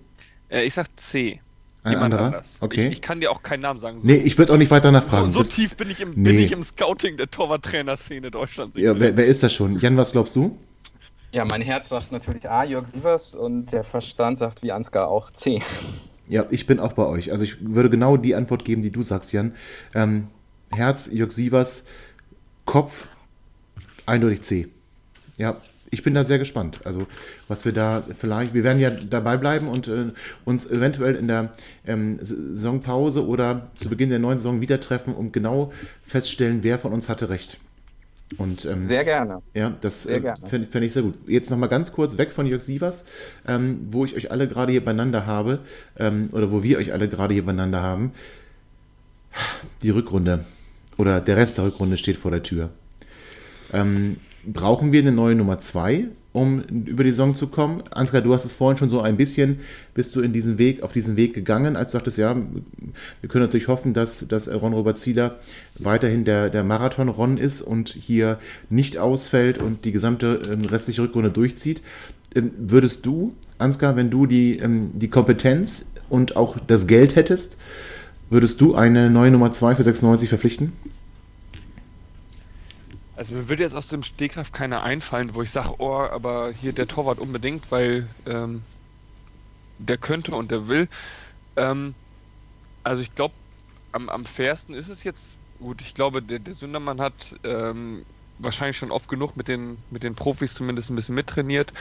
Äh, ich sag C. Ein Jemand anderer? anders. Okay. Ich, ich kann dir auch keinen Namen sagen. nee, ich würde auch nicht weiter so, nachfragen. so Das- tief bin ich, im, Nee. bin ich im Scouting der Torwarttrainer-Szene Deutschlands. ja, wer, wer ist das schon? Jan, was glaubst du? Ja, mein Herz sagt natürlich A, Jörg Sievers und der Verstand sagt wie Ansgar auch C. Ja, ich bin auch bei euch. Also ich würde genau die Antwort geben, die du sagst, Jan. Ähm, Herz, Jörg Sievers, Kopf, eindeutig C. Ja, ich bin da sehr gespannt. Also was wir da vielleicht, wir werden ja dabei bleiben und äh, uns eventuell in der ähm, Saisonpause oder zu Beginn der neuen Saison wieder treffen, um genau feststellen, wer von uns hatte recht. Und ähm, Sehr gerne. ja, das äh, fände fänd ich sehr gut. Jetzt nochmal ganz kurz weg von Jörg Sievers, ähm, wo ich euch alle gerade hier beieinander habe, ähm, oder wo wir euch alle gerade hier beieinander haben. Die Rückrunde oder der Rest der Rückrunde steht vor der Tür. Ähm, brauchen wir eine neue Nummer 2, um über die Saison zu kommen? Ansgar, du hast es vorhin schon so ein bisschen, bist du in diesen Weg, auf diesen Weg gegangen, als du sagtest, ja, wir können natürlich hoffen, dass, dass Ron-Robert Zieler weiterhin der, der Marathon-Ron ist und hier nicht ausfällt und die gesamte ähm, restliche Rückrunde durchzieht. Ähm, würdest du, Ansgar, wenn du die, ähm, die Kompetenz und auch das Geld hättest, würdest du eine neue Nummer 2 für 96 verpflichten? Also mir würde jetzt aus dem Stegreif keiner einfallen, wo ich sage, oh, aber hier der Torwart unbedingt, weil ähm, der könnte und der will. Ähm, also ich glaube, am, am fairsten ist es jetzt, gut, ich glaube, der, der Sündermann hat ähm, wahrscheinlich schon oft genug mit den, mit den Profis zumindest ein bisschen mittrainiert.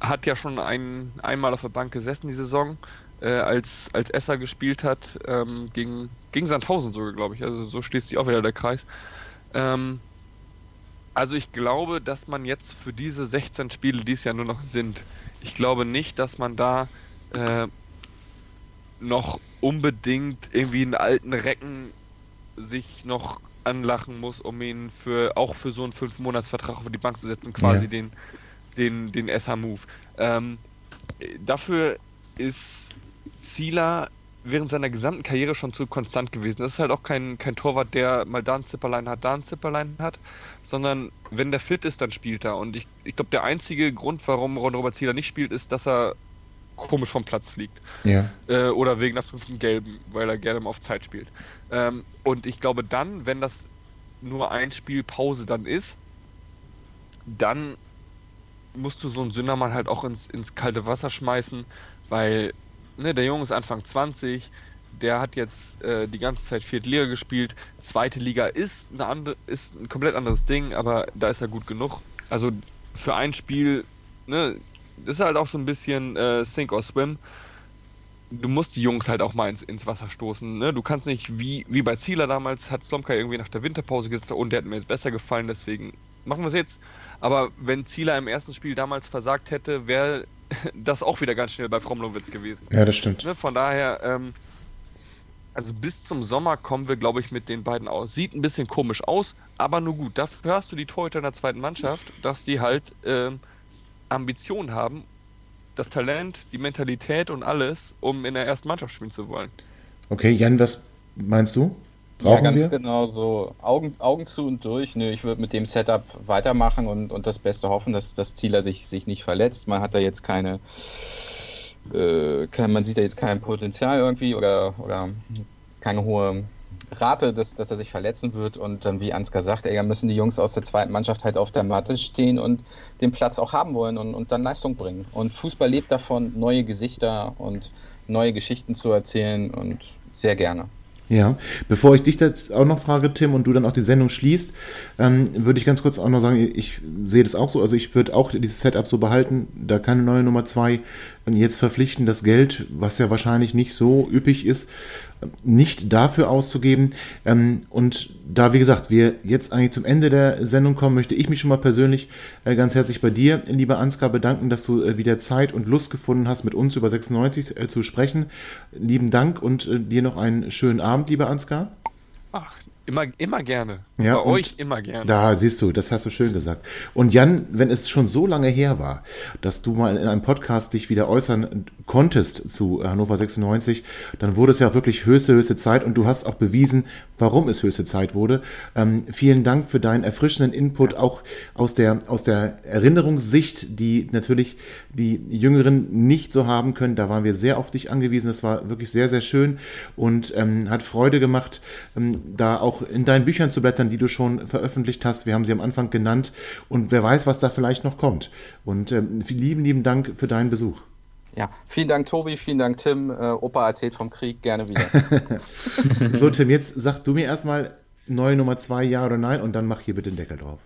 Hat ja schon ein, einmal auf der Bank gesessen die Saison, äh, als, als Esser gespielt hat, ähm, gegen, gegen Sandhausen sogar, glaube ich. Also so schließt sich auch wieder der Kreis. Ähm, also ich glaube, dass man jetzt für diese 16 Spiele, die es ja nur noch sind, ich glaube nicht, dass man da äh, noch unbedingt irgendwie einen alten Recken sich noch anlachen muss, um ihn für auch für so einen 5-Monats-Vertrag auf die Bank zu setzen, quasi Ja. den, den, den SH-Move. Ähm, dafür ist Zieler während seiner gesamten Karriere schon zu konstant gewesen. Das ist halt auch kein, kein Torwart, der mal da ein Zipperlein hat, da ein Zipperlein hat, sondern wenn der fit ist, dann spielt er. Und ich, ich glaube, der einzige Grund, warum Ron Robert Zieler nicht spielt, ist, dass er komisch vom Platz fliegt. Ja. Äh, oder wegen der fünften Gelben, weil er gerne mal auf Zeit spielt. Ähm, und ich glaube dann, wenn das nur ein Spiel Pause dann ist, dann musst du so einen Sündermann halt auch ins, ins kalte Wasser schmeißen, weil ne, der Junge ist Anfang 20, der hat jetzt äh, die ganze Zeit vierte Liga gespielt. Zweite Liga ist, eine andere, ist ein komplett anderes Ding, aber da ist er gut genug. Also für ein Spiel, ne, das ist halt auch so ein bisschen äh, Sink or Swim. Du musst die Jungs halt auch mal ins, ins Wasser stoßen. Ne? Du kannst nicht, wie, wie bei Zieler damals, hat Slomka irgendwie nach der Winterpause gesagt, und der hat mir jetzt besser gefallen, deswegen machen wir es jetzt. Aber wenn Zieler im ersten Spiel damals versagt hätte, wäre das auch wieder ganz schnell bei Fromlowitz gewesen. ja, das stimmt. Ne, von daher, ähm, also bis zum Sommer kommen wir, glaube ich, mit den beiden aus. Sieht ein bisschen komisch aus, aber nur gut. Dafür hast du die Torhüter in der zweiten Mannschaft, dass die halt ähm, Ambitionen haben, das Talent, die Mentalität und alles, um in der ersten Mannschaft spielen zu wollen. Okay, Jan, was meinst du? Brauchen ja, ganz wir? genau so. Augen, Augen zu und durch. Nö, ich würde mit dem Setup weitermachen und, und das Beste hoffen, dass das Zieler sich, sich nicht verletzt. Man hat da jetzt keine, äh, kein, man sieht da jetzt kein Potenzial irgendwie oder, oder keine hohe Rate, dass, dass er sich verletzen wird. Und dann, wie Ansgar sagt, ey, müssen die Jungs aus der zweiten Mannschaft halt auf der Matte stehen und den Platz auch haben wollen und, und dann Leistung bringen. Und Fußball lebt davon, neue Gesichter und neue Geschichten zu erzählen und sehr gerne. Ja, bevor ich dich jetzt auch noch frage, Tim, und du dann auch die Sendung schließt, ähm, würde ich ganz kurz auch noch sagen, ich sehe das auch so, also ich würde auch dieses Setup so behalten, da keine neue Nummer zwei. und jetzt verpflichten, das Geld, was ja wahrscheinlich nicht so üppig ist, nicht dafür auszugeben. Ähm, und da, wie gesagt, wir jetzt eigentlich zum Ende der Sendung kommen, möchte ich mich schon mal persönlich äh, ganz herzlich bei dir, lieber Ansgar, bedanken, dass du äh, wieder Zeit und Lust gefunden hast, mit uns über 96 äh, zu sprechen. Lieben Dank und dir noch einen schönen Abend, lieber Ansgar. Ach, immer, immer gerne. Ja, Bei euch immer gerne. Da siehst du, das hast du schön gesagt. Und Jan, wenn es schon so lange her war, dass du mal in einem Podcast dich wieder äußern konntest zu Hannover 96, dann wurde es ja wirklich höchste, höchste Zeit und du hast auch bewiesen, warum es höchste Zeit wurde. Ähm, vielen Dank für deinen erfrischenden Input, auch aus der, aus der Erinnerungssicht, die natürlich die Jüngeren nicht so haben können. Da waren wir sehr auf dich angewiesen. Das war wirklich sehr, sehr schön und ähm, hat Freude gemacht, ähm, da auch in deinen Büchern zu blättern, die du schon veröffentlicht hast. Wir haben sie am Anfang genannt und wer weiß, was da vielleicht noch kommt. Und ähm, lieben, lieben Dank für deinen Besuch. Ja, vielen Dank, Tobi, vielen Dank, Tim. Äh, Opa erzählt vom Krieg, gerne wieder. So, Tim, jetzt sag du mir erstmal neue Nummer zwei, ja oder nein, und dann mach hier bitte den Deckel drauf.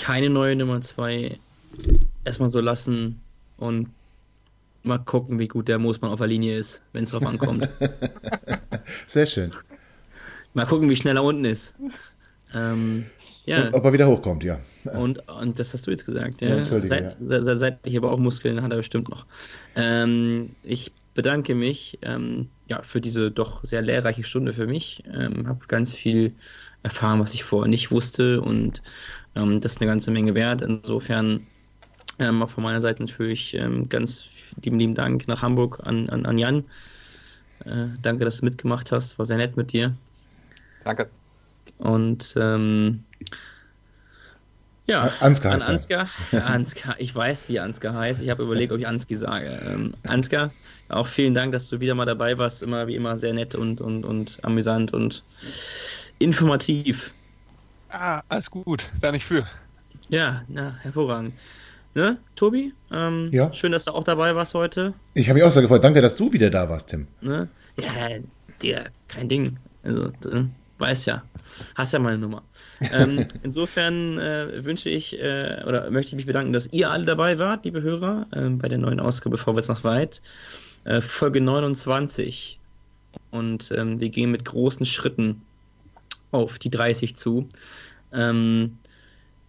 Keine neue Nummer 2. Erstmal so lassen und mal gucken, wie gut der Moosmann auf der Linie ist, wenn es drauf ankommt. Sehr schön. Mal gucken, wie schnell er unten ist. Ähm, ja. Und ob er wieder hochkommt, ja. Und, und das hast du jetzt gesagt, Ja, ja. Seit, ja. seit, seitliche Bauchmuskeln hat er bestimmt noch. Ähm, ich bedanke mich ähm, ja, für diese doch sehr lehrreiche Stunde für mich. Ähm, habe ganz viel erfahren, was ich vorher nicht wusste und ähm, das ist eine ganze Menge wert. Insofern ähm, auch von meiner Seite natürlich ähm, ganz lieben, lieben Dank nach Hamburg an, an, an Jan. Äh, danke, dass du mitgemacht hast. War sehr nett mit dir. Danke. Und ähm, ja, Ansgar an heißt. Ansgar. Ansgar. Ich weiß, wie Ansgar heißt. Ich habe überlegt, ob ich Anski sage. Ähm, Ansgar, auch vielen Dank, dass du wieder mal dabei warst. Immer wie immer sehr nett und, und, und amüsant und informativ. Ah, alles gut, da nicht für. Ja, na, hervorragend. Ne, Tobi? Ähm, Ja. Schön, dass du auch dabei warst heute. Ich habe mich auch sehr gefreut. Danke, dass du wieder da warst, Tim. Ne? Ja, der, kein Ding. Also, du weißt ja, hast ja meine Nummer. ähm, insofern äh, wünsche ich äh, oder möchte ich mich bedanken, dass ihr alle dabei wart, liebe Hörer, äh, bei der neuen Ausgabe Vorwärts nach weit. Äh, Folge 29. Und ähm, wir gehen mit großen Schritten auf die 30 zu. Ähm,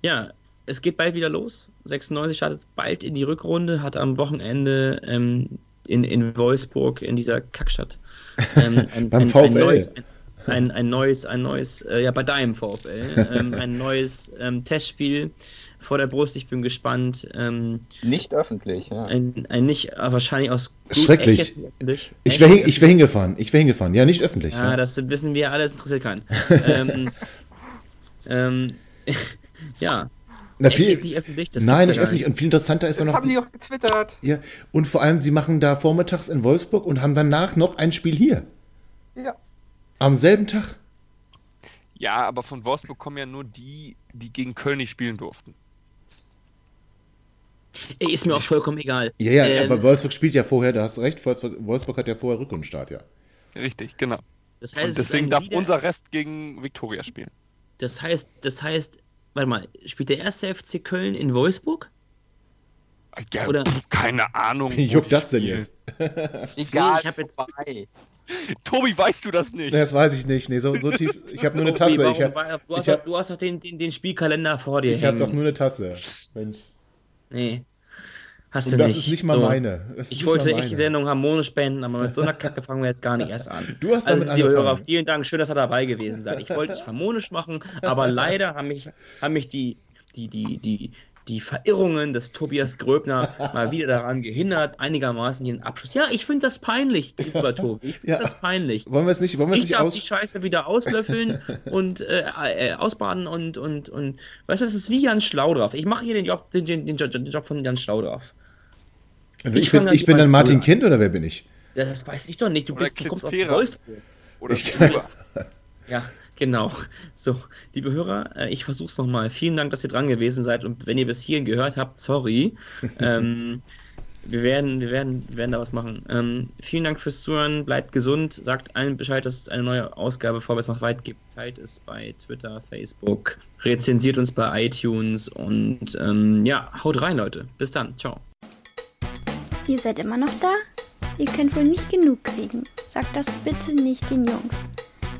ja, es geht bald wieder los. 96 startet bald in die Rückrunde, hat am Wochenende ähm, in, in Wolfsburg, in dieser Kackstadt, ähm, ein, Beim ein, ein neues, ein, ein, ein neues, ein neues, äh, ja, bei deinem VfL, ähm, ein neues ähm, Testspiel vor der Brust. Ich bin gespannt. Ähm, Nicht öffentlich, ja. ein, ein nicht, äh, wahrscheinlich aus. Schrecklich. Echt? Ich wäre ich wär hingefahren. Ich wäre hingefahren. Ja, nicht öffentlich. ja, Ja, das wissen wir alles, interessiert keinen. ähm, ähm, ja, Na, viel, ist nicht öffentlich. Das nein, nicht ja öffentlich. Und viel interessanter ist ja Das noch. haben die auch getwittert. Ja, und vor allem, sie machen da vormittags in Wolfsburg und haben danach noch ein Spiel hier. Ja. Am selben Tag. Ja, aber von Wolfsburg kommen ja nur die, die gegen Köln nicht spielen durften. Ey, ist mir auch vollkommen egal. Ja, ja, Ähm, aber Wolfsburg spielt ja vorher, da hast du recht, Wolfsburg, Wolfsburg hat ja vorher Rückrundenstart, ja. Richtig, genau. das heißt, Und deswegen darf Wieder- unser Rest gegen Viktoria spielen. Das heißt, das heißt, warte mal, spielt der erste FC Köln in Wolfsburg? Ja, Oder- pf, keine Ahnung. Wie juckt das denn jetzt? Egal, ich hab jetzt-. Tobi, weißt du das nicht? Nee, das weiß ich nicht. Nee, so, so tief. Ich habe nur eine Tobi, Tasse. habe war- du, hast hab- doch, du hast doch den, den, den Spielkalender vor dir ich hab hängen. doch nur eine Tasse. Mensch. Nee. Hast Und du das nicht. ist nicht mal So. meine. Das Ich wollte echt die. Sendung harmonisch beenden, aber mit so einer Kacke fangen wir jetzt gar nicht erst an. Du hast Also, damit liebe Hörer, angefangen. vielen Dank, schön, dass ihr dabei gewesen seid. Ich wollte es harmonisch machen, aber leider haben mich, haben mich die, die, die, die, die Verirrungen des Tobias Gröbner mal wieder daran gehindert, einigermaßen einen Abschluss. Ja, ich finde das peinlich, lieber Tobi. Ich finde Ja. das peinlich. Wollen wir es nicht, wollen wir es Ich nicht darf aus. die Scheiße wieder auslöffeln und äh, äh, ausbaden und, und, und weißt du, das ist wie Jan Schlaudraff. Ich mache hier den Job, den, den, den, Job- den Job von Jan Schlaudraff. Ich, ich bin, ich bin dann Martin zu- Kind oder wer bin ich? Ja, das weiß ich doch nicht. Du, bist, du kommst aus. Wolfsburg. Oder Ich- Silber. Ja, genau. So, liebe Hörer, äh, ich versuch's nochmal. Vielen Dank, dass ihr dran gewesen seid und wenn ihr bis hierhin gehört habt, sorry. ähm, wir werden, wir werden, wir werden da was machen. Ähm, vielen Dank fürs Zuhören, bleibt gesund, sagt allen Bescheid, dass es eine neue Ausgabe Vorwärts nach weit gibt. Teilt es bei Twitter, Facebook, rezensiert uns bei iTunes und ähm, ja, haut rein, Leute. Bis dann, ciao. Ihr seid immer noch da? Ihr könnt wohl nicht genug kriegen. Sagt das bitte nicht den Jungs.